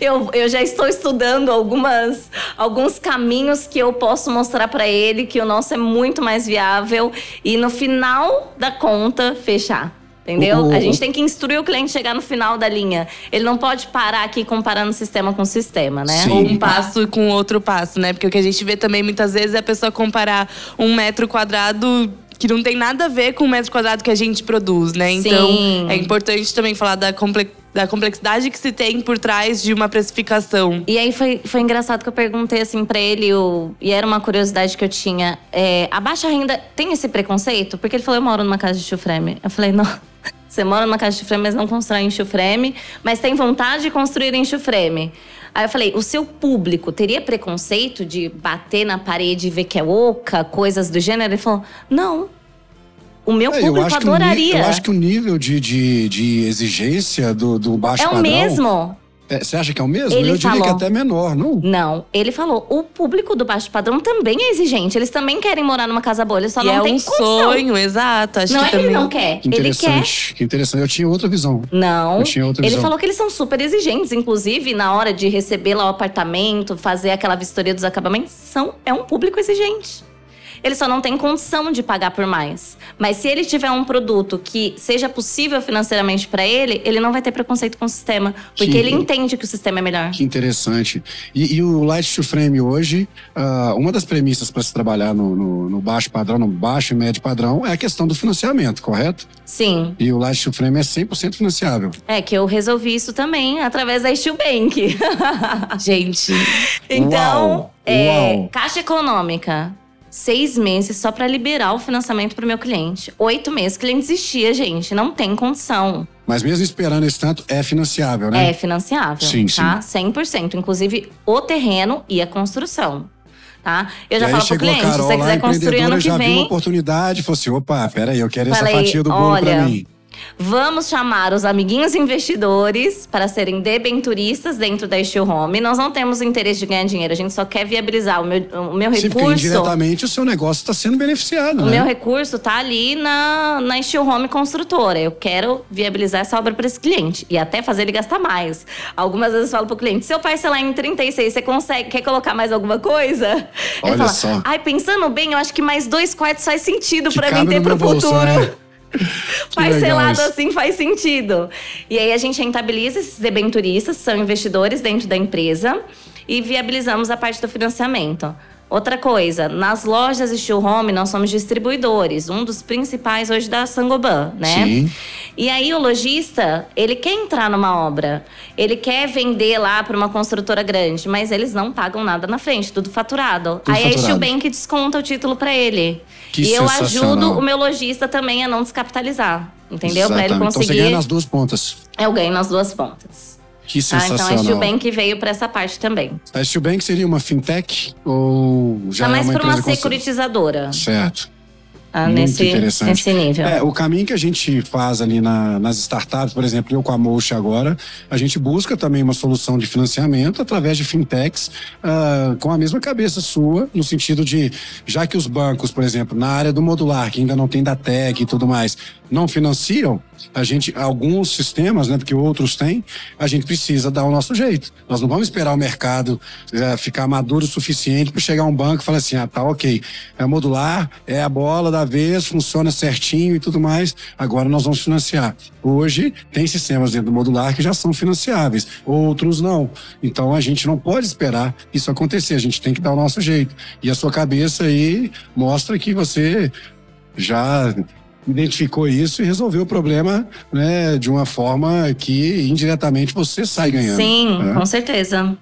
Eu, eu já estou estudando algumas, alguns caminhos que eu posso mostrar para ele que o nosso é muito mais viável e no final da conta fechar. Entendeu? O- o- A gente tem que instruir o cliente a chegar no final da linha. Ele não pode parar aqui comparando sistema com sistema, né? Sim. Ou um passo com outro passo, né? Porque o que a gente vê também muitas vezes é a pessoa comparar um metro quadrado que não tem nada a ver com o metro quadrado que a gente produz, né? Sim. Então é importante também falar da, comple- da complexidade que se tem por trás de uma precificação. E aí foi, foi engraçado que eu perguntei assim pra ele, o, e era uma curiosidade que eu tinha. é, a baixa renda tem esse preconceito? Porque ele falou, eu moro numa casa de frame. Eu falei, não. Você mora numa casa de frame, mas não constrói enxo frame, mas tem vontade de construir enxo frame. Aí eu falei, o seu público teria preconceito de bater na parede e ver que é oca, coisas do gênero? Ele falou, não. O meu É, eu público acho que o adoraria. eu acho que o nível de, de, de exigência do, do baixo é o padrão. mesmo. É, você acha que é o mesmo? Ele eu diria que falou. até menor, não? Não, ele falou, o público do baixo padrão também é exigente. Eles também querem morar numa casa boa, eles só e não é têm um condição. sonho, exato. Acho Não que é que também. ele não quer, Que ele quer. interessante, que interessante. Eu tinha outra visão. Não. Eu tinha outra ele visão. falou que eles são super exigentes, inclusive na hora de receber lá o apartamento, fazer aquela vistoria dos acabamentos, são é um público exigente. Ele só não tem condição de pagar por mais. Mas se ele tiver um produto que seja possível financeiramente para ele, ele não vai ter preconceito com o sistema, porque Que- ele entende que o sistema é melhor. Que interessante. E, e o Light to Frame hoje, ah, uma das premissas para se trabalhar no, no- no baixo padrão, no baixo e médio padrão, é a questão do financiamento, correto? Sim. E o Light to Frame é 100% financiável. É que eu resolvi isso também através da Steel Bank. Gente, Então, Uau, é, uau. Caixa Econômica. Seis meses só para liberar o financiamento para o meu cliente. Oito meses, o cliente desistia, gente. Não tem condição. Mas mesmo esperando esse tanto, é financiável, né? É financiável, Sim, tá? 100%. Inclusive, o terreno e a construção. Tá? Eu já e falo pro cliente, se Carol você lá, quiser construir ano que já viu uma oportunidade, falou assim, opa, peraí, eu quero Falei, essa fatia do bolo pra olha, mim. Vamos chamar os amiguinhos investidores para serem debenturistas dentro da Steel Home. Nós não temos interesse de ganhar dinheiro, a gente só quer viabilizar o meu, o meu Sim, recurso. indiretamente o seu negócio está sendo beneficiado, O né? meu recurso tá ali na, na Steel Home Construtora. Eu quero viabilizar essa obra para esse cliente. E até fazer ele gastar mais. Algumas vezes eu falo pro cliente: se eu parcelar em 36, você consegue, quer colocar mais alguma coisa? Olha fala: só. ai, pensando bem, eu acho que mais dois quartos faz sentido para mim ter no pro meu bolso, futuro. né? Parcelado assim faz sentido. E aí a gente rentabiliza esses debenturistas, são investidores dentro da empresa, e viabilizamos a parte do financiamento. Outra coisa, nas lojas Steel Home nós somos distribuidores, um dos principais hoje da Sangoban, né? Sim. E aí o lojista, ele quer entrar numa obra, ele quer vender lá para uma construtora grande, mas eles não pagam nada na frente, tudo faturado. Tudo aí a faturado. Bank desconta o título para ele. Que e eu sensacional. ajudo o meu lojista também a não descapitalizar, entendeu? Para ele Exatamente. Então você conseguir. ganha nas duas pontas. Eu ganho nas duas pontas. Que Tá? Então a sensacional. Steel Bank veio para essa parte também. A Steel Bank seria uma fintech ou já tá é mais uma para uma securitizadora, Certo. Tá? Muito nesse, nesse nível. É, o caminho que a gente faz ali na- nas startups, por exemplo, eu com a Mocha agora, a gente busca também uma solução de financiamento através de fintechs ah, com a mesma cabeça sua, no sentido de, já que os bancos, por exemplo, na área do modular, que ainda não tem da tech e tudo mais, não financiam, a gente, alguns sistemas, né, porque outros têm, a gente precisa dar o nosso jeito. Nós não vamos esperar o mercado eh, ficar maduro o suficiente para chegar um banco e falar assim, ah, tá ok, é modular, é a bola da vez, funciona certinho e tudo mais, agora nós vamos financiar. Hoje, tem sistemas dentro do modular que já são financiáveis, outros não. Então, a gente não pode esperar isso acontecer, a gente tem que dar o nosso jeito. E a sua cabeça aí mostra que você já identificou isso e resolveu o problema né, de uma forma que indiretamente você sai ganhando. Sim, né? com certeza.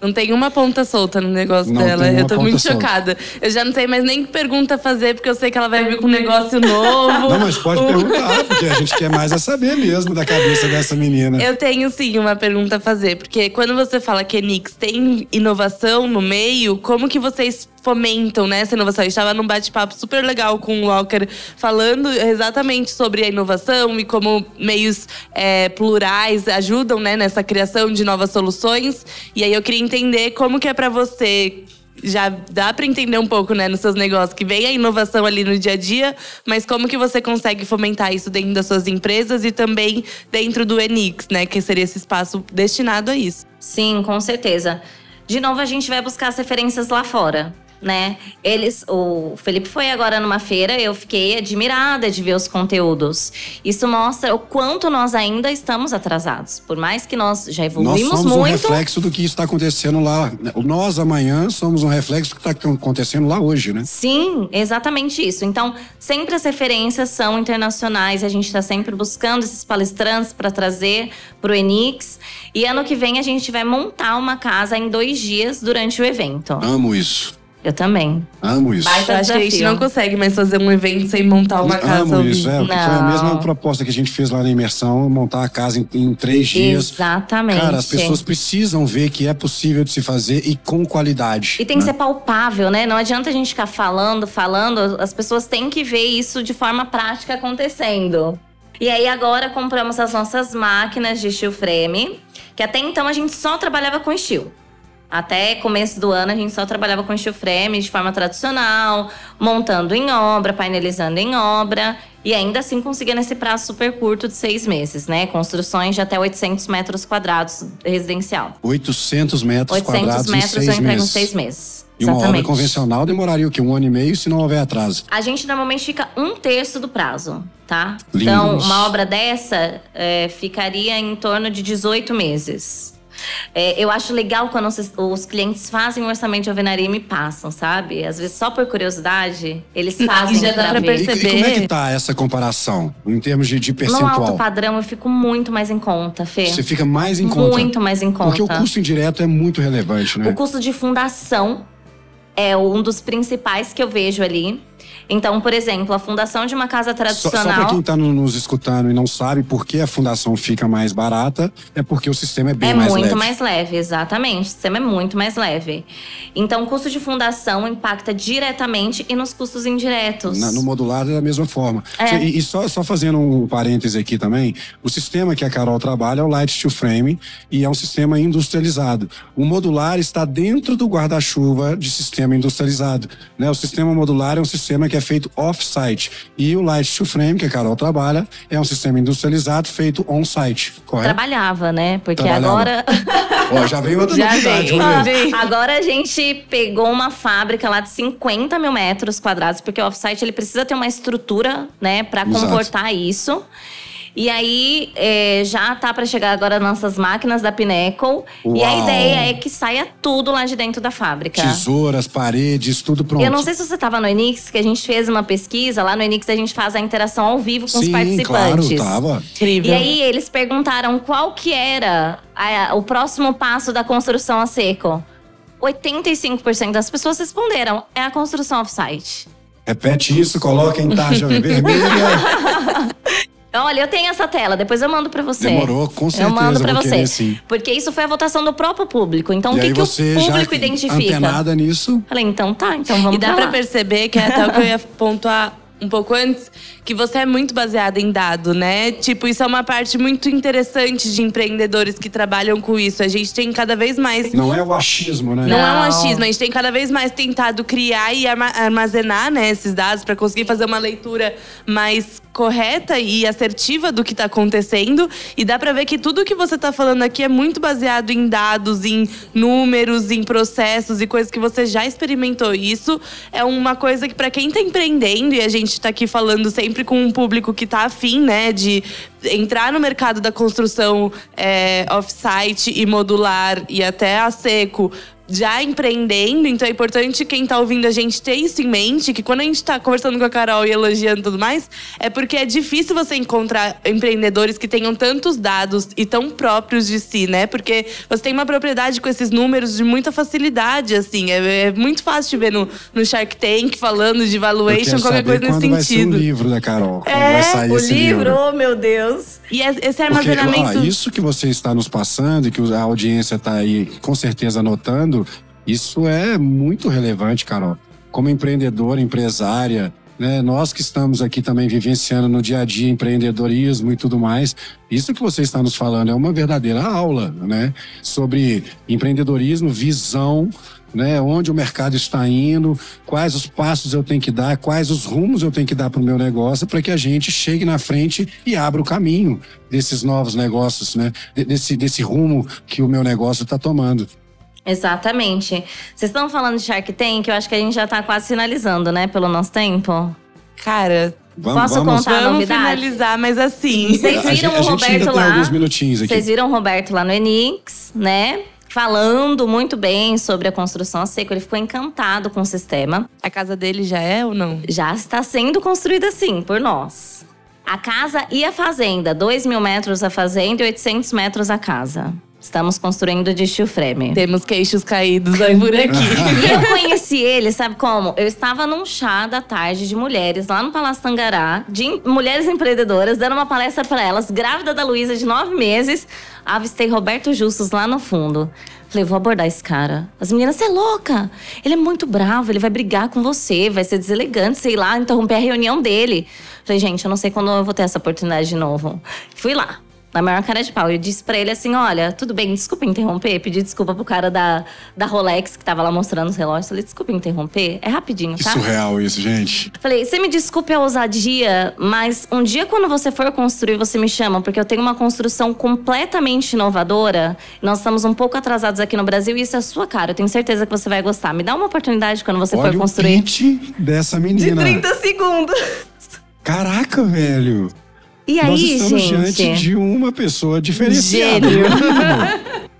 não tem uma ponta solta no negócio Não dela. Eu tô muito solta. chocada. Eu já não sei mais nem que pergunta fazer, porque eu sei que ela vai vir com um negócio novo. Não, mas pode perguntar, porque a gente quer mais é saber mesmo da cabeça dessa menina. Eu tenho sim uma pergunta a fazer, porque quando você fala que Enix tem inovação no meio, como que vocês fomentam né, essa inovação? Eu estava num bate-papo super legal com o Walker falando exatamente sobre a inovação e como meios é, plurais ajudam né, nessa criação de novas soluções. E aí eu queria entender como que é para você já dá para entender um pouco, né, nos seus negócios, que vem a inovação ali no dia a dia, mas como que você consegue fomentar isso dentro das suas empresas e também dentro do Enix, né, que seria esse espaço destinado a isso. Sim, com certeza. De novo, a gente vai buscar as referências lá fora. Né? Eles, o Felipe foi agora numa feira, eu fiquei admirada de ver os conteúdos. Isso mostra o quanto nós ainda estamos atrasados. Por mais que nós já Nós evoluímos somos um muito, reflexo do que está acontecendo lá. Nós, amanhã, somos um reflexo do que está acontecendo lá hoje, né? Sim, exatamente isso. Então, sempre as referências são internacionais, a gente está sempre buscando esses palestrantes para trazer para o Enix. E ano que vem a gente vai montar uma casa em dois dias durante o evento. Amo isso. Eu também. Amo isso. Eu acho que a gente não consegue mais fazer um evento sem montar uma casa. Amo isso, é. porque Foi a Não. mesma proposta que a gente fez lá na imersão, montar a casa em, em três dias. Exatamente. Cara, as pessoas precisam ver que é possível de se fazer e com qualidade. E tem que né? ser palpável, né? Não adianta a gente ficar falando, falando. As pessoas têm que ver isso de forma prática acontecendo. E aí agora compramos as nossas máquinas de steel frame, que até então a gente só trabalhava com steel. Até começo do ano a gente só trabalhava com steel frame de forma tradicional, montando em obra, painelizando em obra. E ainda assim conseguia nesse prazo super curto de seis meses, né? Construções de até 800 metros quadrados residencial. 800 metros 800 quadrados metros em eu seis em meses. seis meses. E uma obra Exatamente. convencional demoraria o quê? Um ano e meio se não houver atraso. A gente normalmente fica um terço do prazo, tá? Lindo Então, uma obra dessa é, ficaria em torno de 18 meses. É, eu acho legal quando os, os clientes fazem um orçamento de alvenaria e me passam, sabe? Às vezes, só por curiosidade, eles fazem já dá pra ver. E, e Perceber. como é que tá essa comparação? Em termos de, de No percentual? alto padrão, eu fico muito mais em conta, Fê. Você fica mais em conta. Muito mais em conta. Porque o custo indireto é muito relevante, né? O custo de fundação é um dos principais que eu vejo ali. Então, por exemplo, a fundação de uma casa Só, tradicional. só para quem está nos escutando e não sabe por que a fundação fica mais barata, é porque o sistema é bem é mais muito leve. mais leve, exatamente. O sistema é muito mais leve. Então, o custo de fundação impacta diretamente e nos custos indiretos. Na- no modular é da mesma forma. É. E, e só, só fazendo um parêntese aqui também, o sistema que a Carol trabalha é o Light Steel Frame e é um sistema industrializado. O modular está dentro do guarda-chuva de sistema industrializado. Né? O sistema modular é um sistema que é feito off-site. E o Light Steel Frame, que a Carol trabalha, é um sistema industrializado feito on-site. Correto? Trabalhava, né? Porque Trabalhava. agora. Ó, já veio outra Já novidade, veio. Agora a gente pegou uma fábrica lá de 50 mil metros quadrados, porque o offsite ele precisa ter uma estrutura, né, para comportar isso. E aí é, já tá para chegar agora nossas máquinas da Pinnacle. E a Uau. ideia é que saia tudo lá de dentro da fábrica. Tesouras, paredes, tudo pronto. Eu não sei se você estava no Enix, que a gente fez uma pesquisa. Lá no Enix a gente faz a interação ao vivo com os Sim, participantes. claro, tava. Incrível. E aí eles perguntaram qual que era a- o próximo passo da construção a seco. 85% das pessoas responderam: é a construção off-site. Repete isso, coloca em tarja vermelha. Olha, eu tenho essa tela, depois eu mando pra você. Demorou, com certeza. Eu mando pra vou você. querer, sim. Porque isso foi a votação do próprio público. Então, e o que, aí que o público já identifica? antenada nisso, Falei, então tá, então vamos E dá lá. perceber que é até o que eu ia pontuar um pouco antes, que você é muito baseada em dado, né? Tipo, isso é uma parte muito interessante de empreendedores que trabalham com isso. A gente tem cada vez mais. não é o achismo, né? Não, é um Não. achismo, a gente tem cada vez mais tentado criar e arma- armazenar né, esses dados para conseguir fazer uma leitura mais correta e assertiva do que está acontecendo. E dá para ver que tudo que você está falando aqui é muito baseado em dados, em números, em processos e coisas que você já experimentou. Isso é uma coisa que para quem está empreendendo e a gente está aqui falando sempre com um público que está afim, né, de entrar no mercado da construção é, off-site e modular e até a seco já empreendendo, então é importante quem tá ouvindo a gente ter isso em mente, que quando a gente tá conversando com a Carol e elogiando tudo mais, é porque é difícil você encontrar empreendedores que tenham tantos dados e tão próprios de si, né? Porque você tem uma propriedade com esses números de muita facilidade, assim. É, é muito fácil de ver no, no Shark Tank falando de valuation, qualquer coisa nesse quando vai ser o sentido. livro da Carol. É, vai sair o esse livro, oh meu Deus. E é- esse Porque armazenamento. ó, isso que você está nos passando e que a audiência está aí com certeza anotando, isso é muito relevante, Carol. Como empreendedora, empresária, né, nós que estamos aqui também vivenciando no dia a dia empreendedorismo e tudo mais, isso que você está nos falando é uma verdadeira aula, né? Sobre empreendedorismo, visão, né? Onde o mercado está indo, quais os passos eu tenho que dar, quais os rumos eu tenho que dar para o meu negócio para que a gente chegue na frente e abra o caminho desses novos negócios, né? De- Desse, desse rumo que o meu negócio está tomando. Exatamente. Vocês estão falando de Shark Tank, eu acho que a gente já tá quase finalizando, né, pelo nosso tempo. Cara, Vamos, Posso vamos. contar? a vamos novidade? finalizar, mas assim. Vocês A gente, viram a o gente ainda Roberto lá? Vocês viram o Roberto lá no Enix, né? Falando muito bem sobre a construção a seco. Ele ficou encantado com o sistema. A casa dele já é ou não? Já está sendo construída assim, por nós. A casa e a fazenda. 2 mil metros a fazenda e 800 metros a casa. Estamos construindo de frame. Temos queixos caídos aí por aqui. E eu conheci ele, sabe como? Eu estava num chá da tarde de mulheres lá no Palácio Tangará, de em- mulheres empreendedoras, dando uma palestra para elas, grávida da Luísa de nove meses. Avistei Roberto Justus lá no fundo. Falei, vou abordar esse cara. As meninas, você é louca? Ele é muito bravo, ele vai brigar com você, vai ser deselegante, sei lá, interromper a reunião dele. Falei, gente, eu não sei quando eu vou ter essa oportunidade de novo. Fui lá. Na maior cara de pau. Eu disse pra ele assim: olha, tudo bem, desculpa interromper. Pedi desculpa pro cara da, da Rolex que tava lá mostrando os relógios. Falei, desculpa interromper. É rapidinho, Que tá? surreal isso, gente. Falei, você me desculpe a ousadia, mas um dia quando você for construir, você me chama, porque eu tenho uma construção completamente inovadora. Nós estamos um pouco atrasados aqui no Brasil e isso é sua cara. Eu tenho certeza que você vai gostar. Me dá uma oportunidade quando você Olha for o construir. pitch dessa menina. 30 segundos. Caraca, velho. E Nós aí, estamos gente? diante de uma pessoa diferenciada.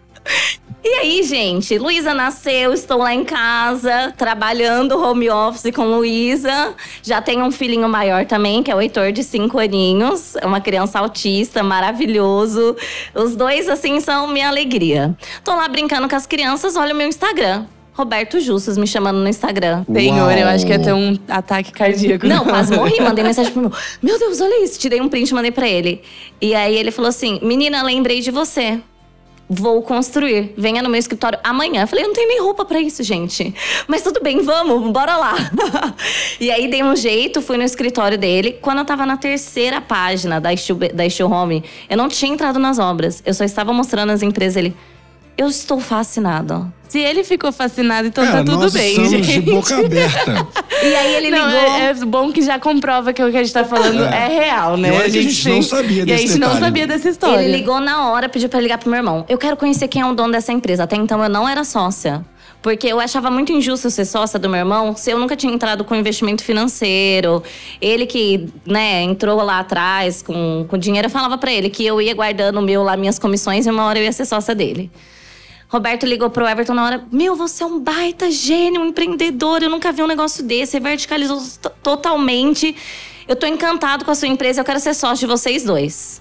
E aí, gente, Luísa nasceu, estou lá em casa, trabalhando home office com Luísa. Já tenho um filhinho maior também, que é o Heitor, de cinco aninhos. É uma criança autista, maravilhoso. Os dois, assim, são minha alegria. Tô lá brincando com as crianças, olha o meu Instagram. Roberto Justus me chamando no Instagram. Senhor, eu acho que ia ter um ataque cardíaco. Não, quase morri. Mandei mensagem pro meu. Meu Deus, olha isso. Tirei um print, mandei pra ele. E aí ele falou assim: Menina, lembrei de você. Vou construir. Venha no meu escritório amanhã. Eu falei, eu não tenho nem roupa pra isso, gente. Mas tudo bem, vamos, bora lá. e aí dei um jeito, fui no escritório dele. Quando eu tava na terceira página da Steel, da Steel Home, eu não tinha entrado nas obras. Eu só estava mostrando as empresas. Ele, eu estou fascinado. Se ele ficou fascinado, então Cara, tá tudo nós bem, estamos gente. de boca aberta. E aí ele Não, ligou. é, é bom que já comprova que o que a gente tá falando é, real, né? E que a gente não sabia E a desse gente não detalhe. sabia dessa história. Ele ligou na hora, pediu pra ligar pro meu irmão. Eu quero conhecer quem é o dono dessa empresa. Até então eu não era sócia. Porque eu achava muito injusto eu ser sócia do meu irmão se eu nunca tinha entrado com investimento financeiro. Ele que, né, entrou lá atrás com, com dinheiro, eu falava pra ele que eu ia guardando o meu lá, minhas comissões, e uma hora eu ia ser sócia dele. Roberto ligou pro Everton na hora. Meu, você é um baita gênio, um empreendedor. Eu nunca vi um negócio desse. Você verticalizou to- totalmente. Eu tô encantado com a sua empresa. Eu quero ser sócio de vocês dois.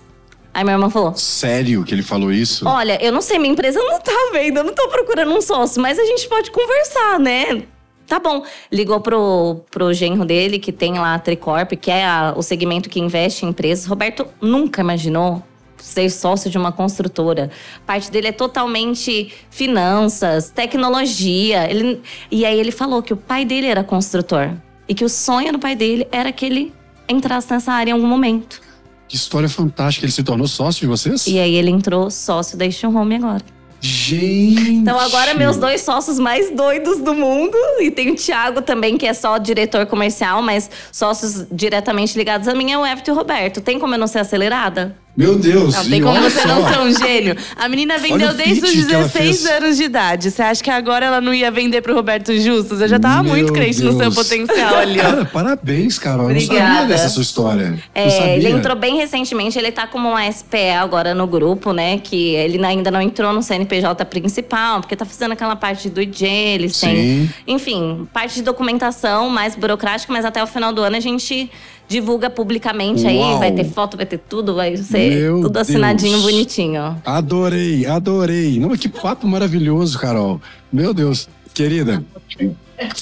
Aí minha irmã falou: Sério que ele falou isso? Olha, eu não sei, minha empresa não tá vendo, eu não tô procurando um sócio, mas a gente pode conversar, né? Tá bom. Ligou pro, pro genro dele, que tem lá a Tricorp, que é a- o segmento que investe em empresas. Roberto nunca imaginou ser sócio de uma construtora. Parte dele é totalmente finanças, tecnologia. Ele, e aí ele falou que o pai dele era construtor. E que o sonho do pai dele era que ele entrasse nessa área em algum momento. Que história fantástica. Ele se tornou sócio de vocês? E aí ele entrou sócio da Steel Home agora. Gente! Então agora meus dois sócios mais doidos do mundo. E tem o Thiago também, que é só diretor comercial, mas sócios diretamente ligados a mim é o Everton e o Roberto. Tem como eu não ser acelerada? Meu Deus! Não tem como você só. não ser um gênio. A menina vendeu desde os pitch que ela 16 fez. anos de idade. Você acha que agora ela não ia vender pro Roberto Justus? Eu já tava Meu muito crente no seu Deus. potencial ali. Cara, parabéns, Carol. Eu não sabia Obrigada. dessa sua história. É, ele entrou bem recentemente, ele tá como uma SPE agora no grupo, né? Que ele ainda não entrou no CNPJ principal, porque tá fazendo aquela parte do IG, eles têm. Sim. Enfim, parte de documentação mais burocrática, mas até o final do ano a gente divulga publicamente aí. Uau. Vai ter foto, vai ter tudo, vai ser Meu tudo assinadinho, Deus. bonitinho. Adorei, adorei. Não, que papo maravilhoso, Carol. Meu Deus. Querida,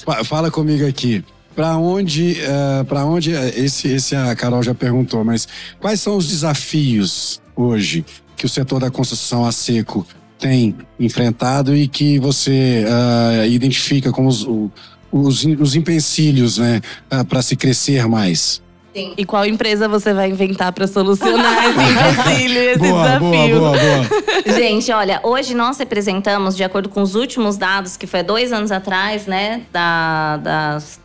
fa- fala comigo aqui. Para onde, para onde eh, esse, esse a Carol já perguntou, mas quais são os desafios hoje que o setor da construção a seco tem enfrentado e que você ah, identifica como os, os, os empecilhos, né, para se crescer mais? E qual empresa você vai inventar pra solucionar esse empecilho, esse boa, boa, desafio? boa, boa. Gente, olha, hoje nós representamos, de acordo com os últimos dados, que foi há dois anos atrás, né, da, das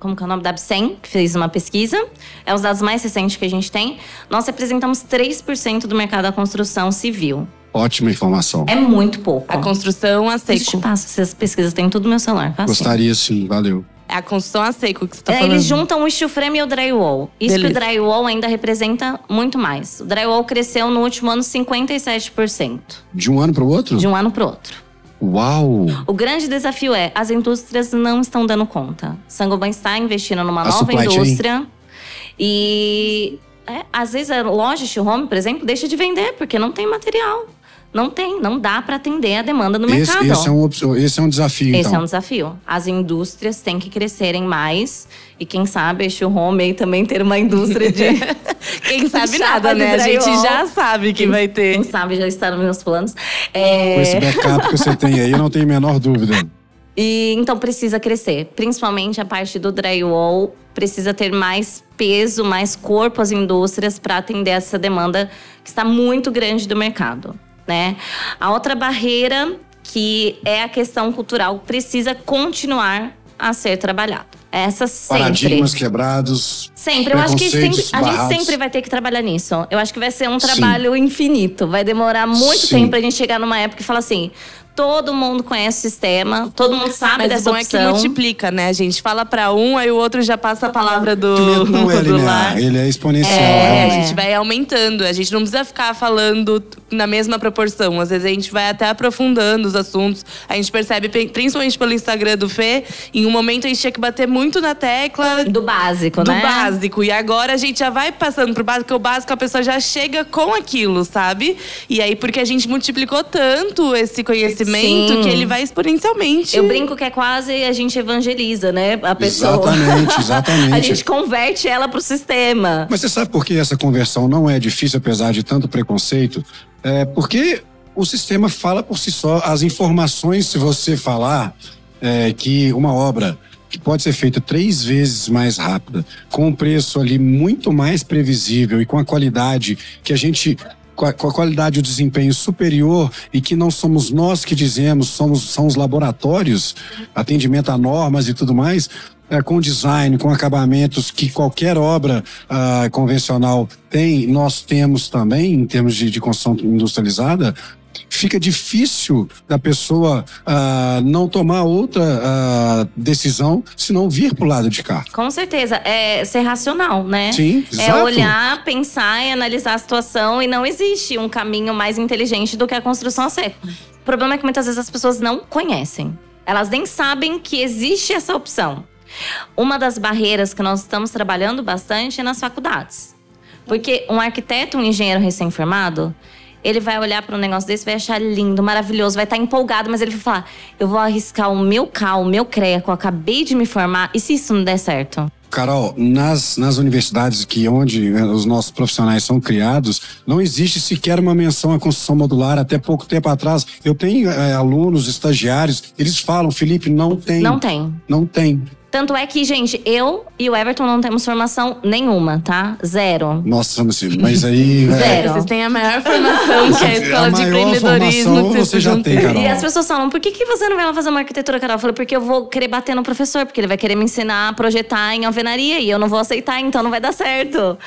como que é o nome da Absem, que fez uma pesquisa. É os dados mais recentes que a gente tem. Nós representamos 3% do mercado da construção civil. Ótima informação. É muito pouco. A construção a Deixa eu te essas pesquisas, tem tudo no meu celular. Gostaria sim, valeu. É a construção a seco que você tá É, falando. eles juntam o steel frame e o drywall. Isso Beleza. que o drywall ainda representa muito mais. O drywall cresceu no último ano 57%, De um ano para o outro? de um ano para o outro. Uau! O grande desafio é, as indústrias não estão dando conta. Sangoban está investindo numa A nova supply chain. indústria. E é, às vezes a loja Steel Home, por exemplo, deixa de vender porque não tem material. Não tem, não dá para atender a demanda no Esse, mercado. esse é um, esse é um desafio, Esse então. é um desafio. As indústrias têm que crescerem mais. E quem sabe a Home aí também ter uma indústria de. Quem sabe nada, né? A gente já sabe que vai ter. Quem sabe já está nos meus planos. Com É, esse backup que você tem aí, eu não tenho a menor dúvida. E então precisa crescer. Principalmente a parte do drywall. Precisa ter mais peso, mais corpo às indústrias para atender essa demanda que está muito grande do mercado. Né? A outra barreira, que é a questão cultural, precisa continuar a ser trabalhada. Essa sempre. Paradigmas quebrados. Sempre, eu acho que sempre, a gente sempre vai ter que trabalhar nisso. Eu acho que vai ser um Sim. trabalho infinito. Vai demorar muito Sim. tempo pra gente chegar numa época e falar assim: todo mundo conhece o sistema, todo mundo sabe Mas o dessa bom é que opção. multiplica, né? A gente fala pra um, aí o outro já passa a palavra do, O não é do lar. linear, ele é exponencial. É, a realmente. gente vai aumentando. A gente não precisa ficar falando na mesma proporção. Às vezes a gente vai até aprofundando os assuntos. A gente percebe, pri- principalmente pelo Instagram do Fê, em um momento a gente tinha que bater muito na tecla Do básico, do né? básico. E agora a gente já vai passando pro básico, porque o básico a pessoa já chega com aquilo, sabe? E aí, porque a gente multiplicou tanto esse conhecimento Sim. que ele vai exponencialmente. Eu brinco que é quase a gente evangeliza, né? A pessoa. Exatamente, exatamente. a gente converte ela pro sistema. Mas você sabe por que essa conversão não é difícil, apesar de tanto preconceito? É porque o sistema fala por si só. As informações, se você falar é, que uma obra que pode ser feita três vezes mais rápida, com um preço ali muito mais previsível e com a qualidade que a gente com a, qualidade e o desempenho superior e que não somos nós que dizemos, somos, são os laboratórios, atendimento a normas e tudo mais, é, com design, com acabamentos que qualquer obra ah, convencional tem, nós temos também, em termos de, de construção industrializada, fica difícil da pessoa ah, não tomar outra ah, decisão se não vir para o lado de cá. Com certeza. É ser racional, né? Sim, É exato. olhar, pensar e analisar a situação e não existe um caminho mais inteligente do que a construção a seco. O problema é que muitas vezes as pessoas não conhecem. Elas nem sabem que existe essa opção. Uma das barreiras que nós estamos trabalhando bastante é nas faculdades. Porque um arquiteto, um engenheiro recém-formado, ele vai olhar para um negócio desse, vai achar lindo, maravilhoso, vai estar empolgado, mas ele vai falar: eu vou arriscar o meu CAL, o meu eu acabei de me formar, e se isso não der certo? Carol, nas, nas universidades que onde né, os nossos profissionais são criados, não existe sequer uma menção à construção modular. Até pouco tempo atrás, eu tenho eh, alunos, estagiários, eles falam, Felipe, não tem. Não tem. Não tem. Tanto é que, gente, eu e o Everton não temos formação nenhuma, tá? Zero. Nossa, mas, mas aí. é, Zero. Vocês têm a maior formação, que é a escola A de empreendedorismo. você já tem. Carol. E as pessoas falam, por que, que você não vai lá fazer uma arquitetura, Carol? Eu falei, porque eu vou querer bater no professor, porque ele vai querer me ensinar a projetar em alvenaria e eu não vou aceitar, então não vai dar certo.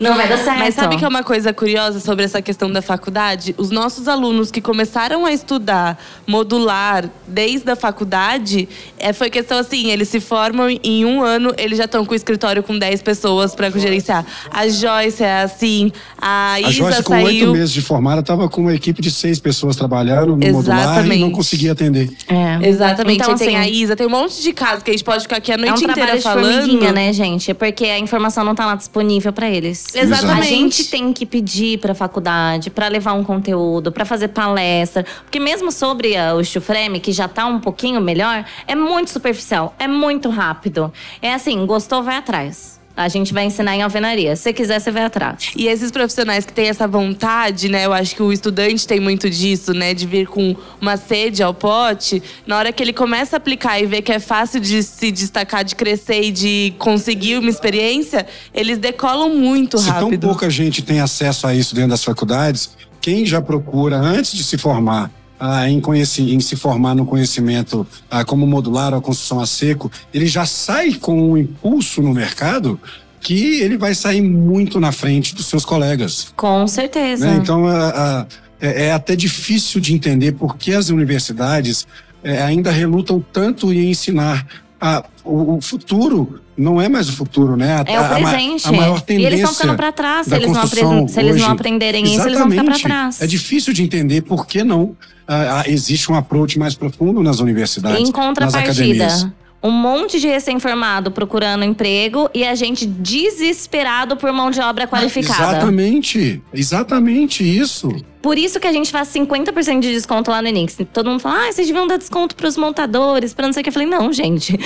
Não vai dar certo. Mas sabe que é uma coisa curiosa sobre essa questão da faculdade? Os nossos alunos que começaram a estudar modular desde a faculdade, é, foi questão assim, eles se formam em um ano, eles já estão com o escritório com 10 pessoas para gerenciar. A Joyce é assim, a Isa A Joyce, com oito meses de formada, estava com uma equipe de seis pessoas trabalhando no modular e Exatamente. não conseguia atender. É. Exatamente. Então, Aí tem assim, a Isa, tem um monte de casos que a gente pode ficar aqui a É um noite inteira falando. formiguinha, né, gente? Porque a informação não tá lá disponível pra eles. Exatamente. A gente tem que pedir pra faculdade, pra levar um conteúdo, pra fazer palestra. Porque mesmo sobre ah, o Chufreme, que já tá um pouquinho melhor, é muito superficial, é muito rápido. É assim, gostou, vai atrás. A gente vai ensinar em alvenaria. Se quiser, você vai atrás. E esses profissionais que têm essa vontade, né? Eu acho que o estudante tem muito disso, né? De vir com uma sede ao pote. Na hora que ele começa a aplicar e vê que é fácil de se destacar, de crescer e de conseguir uma experiência, eles decolam muito Se tão rápido. pouca gente tem acesso a isso dentro das faculdades, quem já procura, antes de se formar, ah, em, conheci- em se formar no conhecimento ah, como modular ou construção a seco, ele já sai com um impulso no mercado que ele vai sair muito na frente dos seus colegas. Com certeza. né? Então, a- a- é, é até difícil de entender por que as universidades é, ainda relutam tanto em ensinar. A, o, o futuro não é mais o futuro, né? A, É o a- a presente. A, maior e tendência eles estão ficando pra trás. Se eles, não aprendem, se eles não aprenderem isso, eles vão ficar Exatamente. trás. É difícil de entender por que não ah, ah, existe um approach mais profundo nas universidades, Em contrapartida, um monte de recém-formado procurando emprego e a gente desesperado por mão de obra qualificada. Exatamente, exatamente isso. Por isso que a gente faz 50% de desconto lá no Enix. Todo mundo fala, ah, vocês deviam dar desconto para os montadores, para não sei o que. Eu falei, não, gente.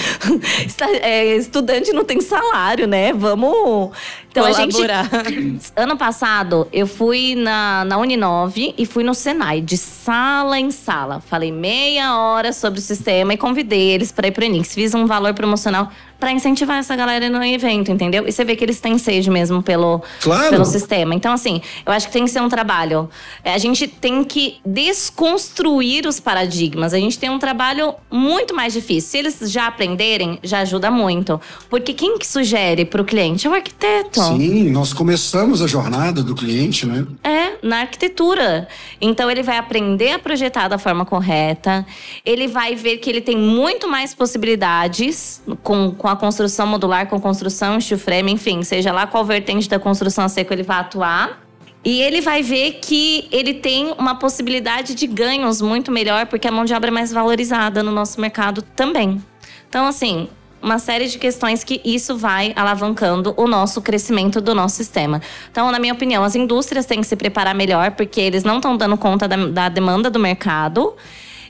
é, estudante não tem salário, né? Vamos. Então Colaborar. a gente. Ano passado, eu fui na, na Uninove e fui no Senai, de sala em sala. Falei meia hora sobre o sistema e convidei eles para ir pro Enix. Fiz um valor promocional para incentivar essa galera no evento, entendeu? E você vê que eles têm sede mesmo pelo, Claro. pelo sistema. Então, assim, eu acho que tem que ser um trabalho. É, A gente tem que desconstruir os paradigmas. A gente tem um trabalho muito mais difícil. Se eles já aprenderem, já ajuda muito. Porque quem que sugere para o cliente? É o arquiteto. Sim, nós começamos a jornada do cliente, né? É, na arquitetura. Então ele vai aprender a projetar da forma correta. Ele vai ver que ele tem muito mais possibilidades com, com a construção modular, com construção steel enfim, seja lá qual vertente da construção a seco ele vai atuar. E ele vai ver que ele tem uma possibilidade de ganhos muito melhor, porque a mão de obra é mais valorizada no nosso mercado também. Então, assim, uma série de questões que isso vai alavancando o nosso crescimento do nosso sistema. Então, na minha opinião, as indústrias têm que se preparar melhor, porque eles não estão dando conta da, da demanda do mercado.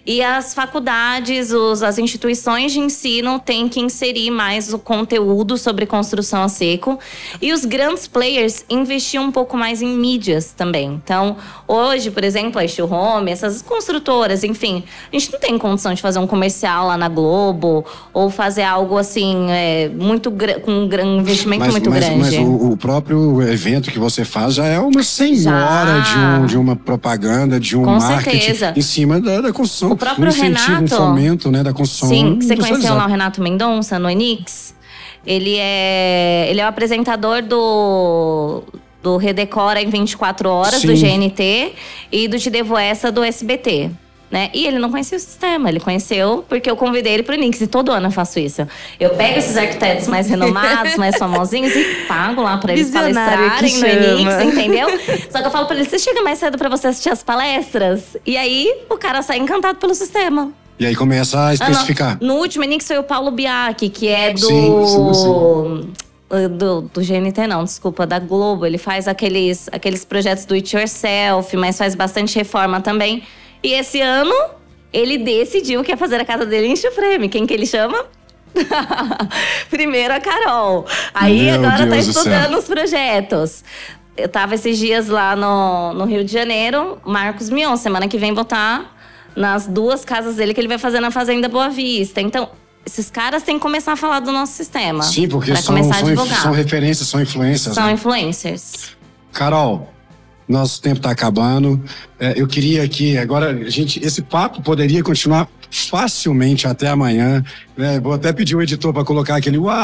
E as faculdades, os, as instituições de ensino têm que inserir mais o conteúdo sobre construção a seco. E os grandes players investir um pouco mais em mídias também. Então, hoje, por exemplo, a Steel Home, essas construtoras, enfim, a gente não tem condição de fazer um comercial lá na Globo ou fazer algo assim, é, muito com um investimento Mas, muito mas, grande. mas o, o próprio evento que você faz já é uma senhora de, um, de uma propaganda, de um Com marketing certeza. em cima da, da construção. O próprio um Renato- fomento né, da construção. Sim, que você conheceu lá o Renato Mendonça no Enix. Ele é, ele é o apresentador do, do Redecora em 24 horas, do Sim. GNT, e do Te Devo Essa do SBT. Né? E ele não conhecia o sistema, ele conheceu porque eu convidei ele pro Enix e todo ano eu faço isso. Eu pego esses arquitetos mais renomados, mais famosinhos e pago lá pra eles Visionário palestrarem no Enix, entendeu? Só que eu falo pra ele, você chega mais cedo pra você assistir as palestras? E aí o cara sai encantado pelo sistema. E aí começa a Ah, especificar. não. No último Enix foi o Paulo Biak, que é do. Sim, sim, Do, do GNT, não, desculpa, da Globo. Ele faz aqueles, aqueles projetos do It Yourself, mas faz bastante reforma também. E esse ano, ele decidiu que ia fazer a casa dele em Chufreme. Quem que ele chama? Primeiro a Carol. Aí Meu agora tá Deus céu. estudando os projetos. Eu tava esses dias lá no, no Rio de Janeiro, Marcos Mion. Semana que vem vou estar nas duas casas dele que ele vai fazer na Fazenda Boa Vista. Então, esses caras têm que começar a falar do nosso sistema. Sim, porque são, são, são referências, são influências. São né? influencers. Carol, nosso tempo está acabando. É, eu queria que agora, a gente, esse papo poderia continuar facilmente até amanhã. né? Vou até pedir o editor para colocar aquele uau!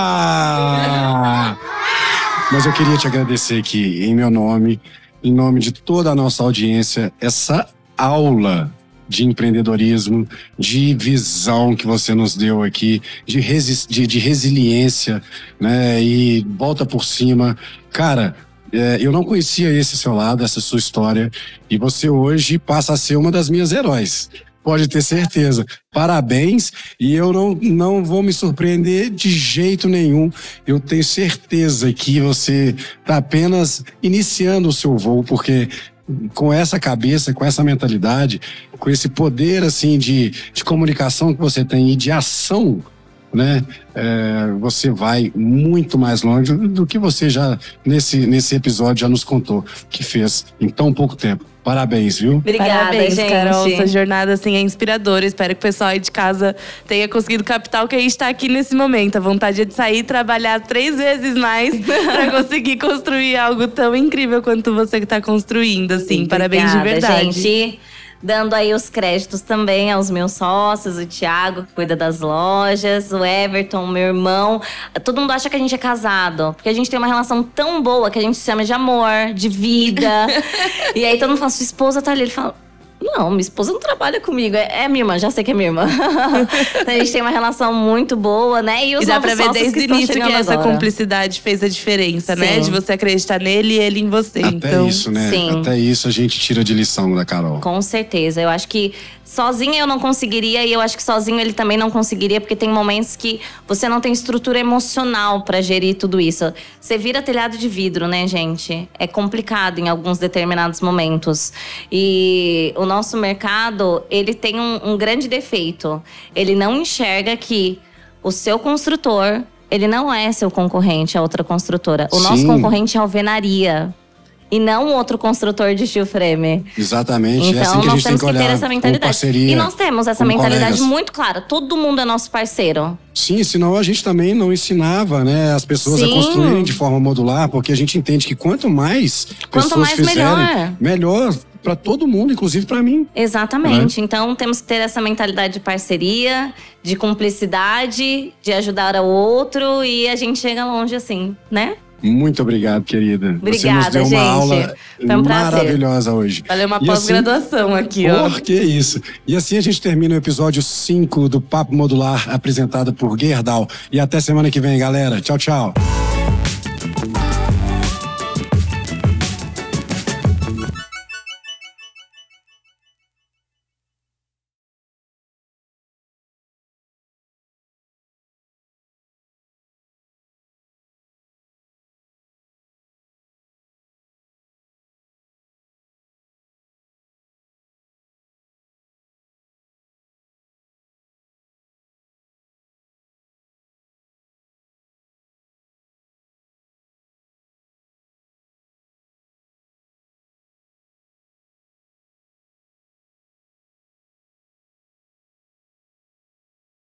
Mas eu queria te agradecer aqui, em meu nome, em nome de toda a nossa audiência, essa aula de empreendedorismo, de visão que você nos deu aqui, de, resi de, de resiliência, né? E volta por cima. Cara, é, eu não conhecia esse seu lado, essa sua história, e você hoje passa a ser uma das minhas heróis. Pode ter certeza. Parabéns, e eu não, não vou me surpreender de jeito nenhum. Eu tenho certeza que você está apenas iniciando o seu voo, porque com essa cabeça, com essa mentalidade, com esse poder assim de, de comunicação que você tem e de ação, né? é, você vai muito mais longe do que você já nesse, nesse episódio já nos contou que fez em tão pouco tempo. Parabéns, viu? Obrigada, Parabéns, gente. Carol. Sua jornada assim, é inspiradora. Espero que o pessoal aí de casa tenha conseguido captar o que a gente está aqui nesse momento. A vontade é de sair e trabalhar três vezes mais para conseguir construir algo tão incrível quanto você que está construindo. Assim, parabéns de Obrigada, verdade. Gente. Dando aí os créditos também aos meus sócios, o Thiago, que cuida das lojas, o Everton, meu irmão. Todo mundo acha que a gente é casado, porque a gente tem uma relação tão boa que a gente se chama de amor, de vida. e aí todo mundo fala, sua esposa tá ali. Ele fala, Não, minha esposa não trabalha comigo. É, é minha irmã, já sei que é minha irmã. então, a gente tem uma relação muito boa, né? E, os e dá pra ver desde o início que essa agora. cumplicidade fez a diferença, né? Sim. né? De você acreditar nele e ele em você. Até então, isso, né? Sim. Até isso a gente tira de lição da Carol. Com certeza. Eu acho que sozinha eu não conseguiria e eu acho que sozinho ele também não conseguiria, porque tem momentos que você não tem estrutura emocional para gerir tudo isso. Você vira telhado de vidro, né, gente? É complicado em alguns determinados momentos. E o nosso mercado, ele tem um, um grande defeito. Ele não enxerga que o seu construtor ele não é seu concorrente, a outra construtora. O Sim. nosso concorrente é a alvenaria e não outro construtor de steel frame. Exatamente. Então é assim que nós a gente temos tem que, que ter essa mentalidade. Parceria, e nós temos essa mentalidade colegas. muito clara. Todo mundo é nosso parceiro. Sim, senão a gente também não ensinava, né, as pessoas Sim. a construírem de forma modular, porque a gente entende que quanto mais quanto pessoas mais fizerem, melhor, melhor para todo mundo, inclusive para mim. Exatamente. Né? Então temos que ter essa mentalidade de parceria, de cumplicidade, de ajudar ao outro e a gente chega longe assim, né? Muito obrigado, querida. Obrigada, Você nos deu uma gente. aula um maravilhosa hoje. Valeu uma assim, pós-graduação assim, aqui, ó. Por que isso? E assim a gente termina o episódio 5 do Papo Modular, apresentado por Gerdau. E até semana que vem, galera. Tchau, tchau.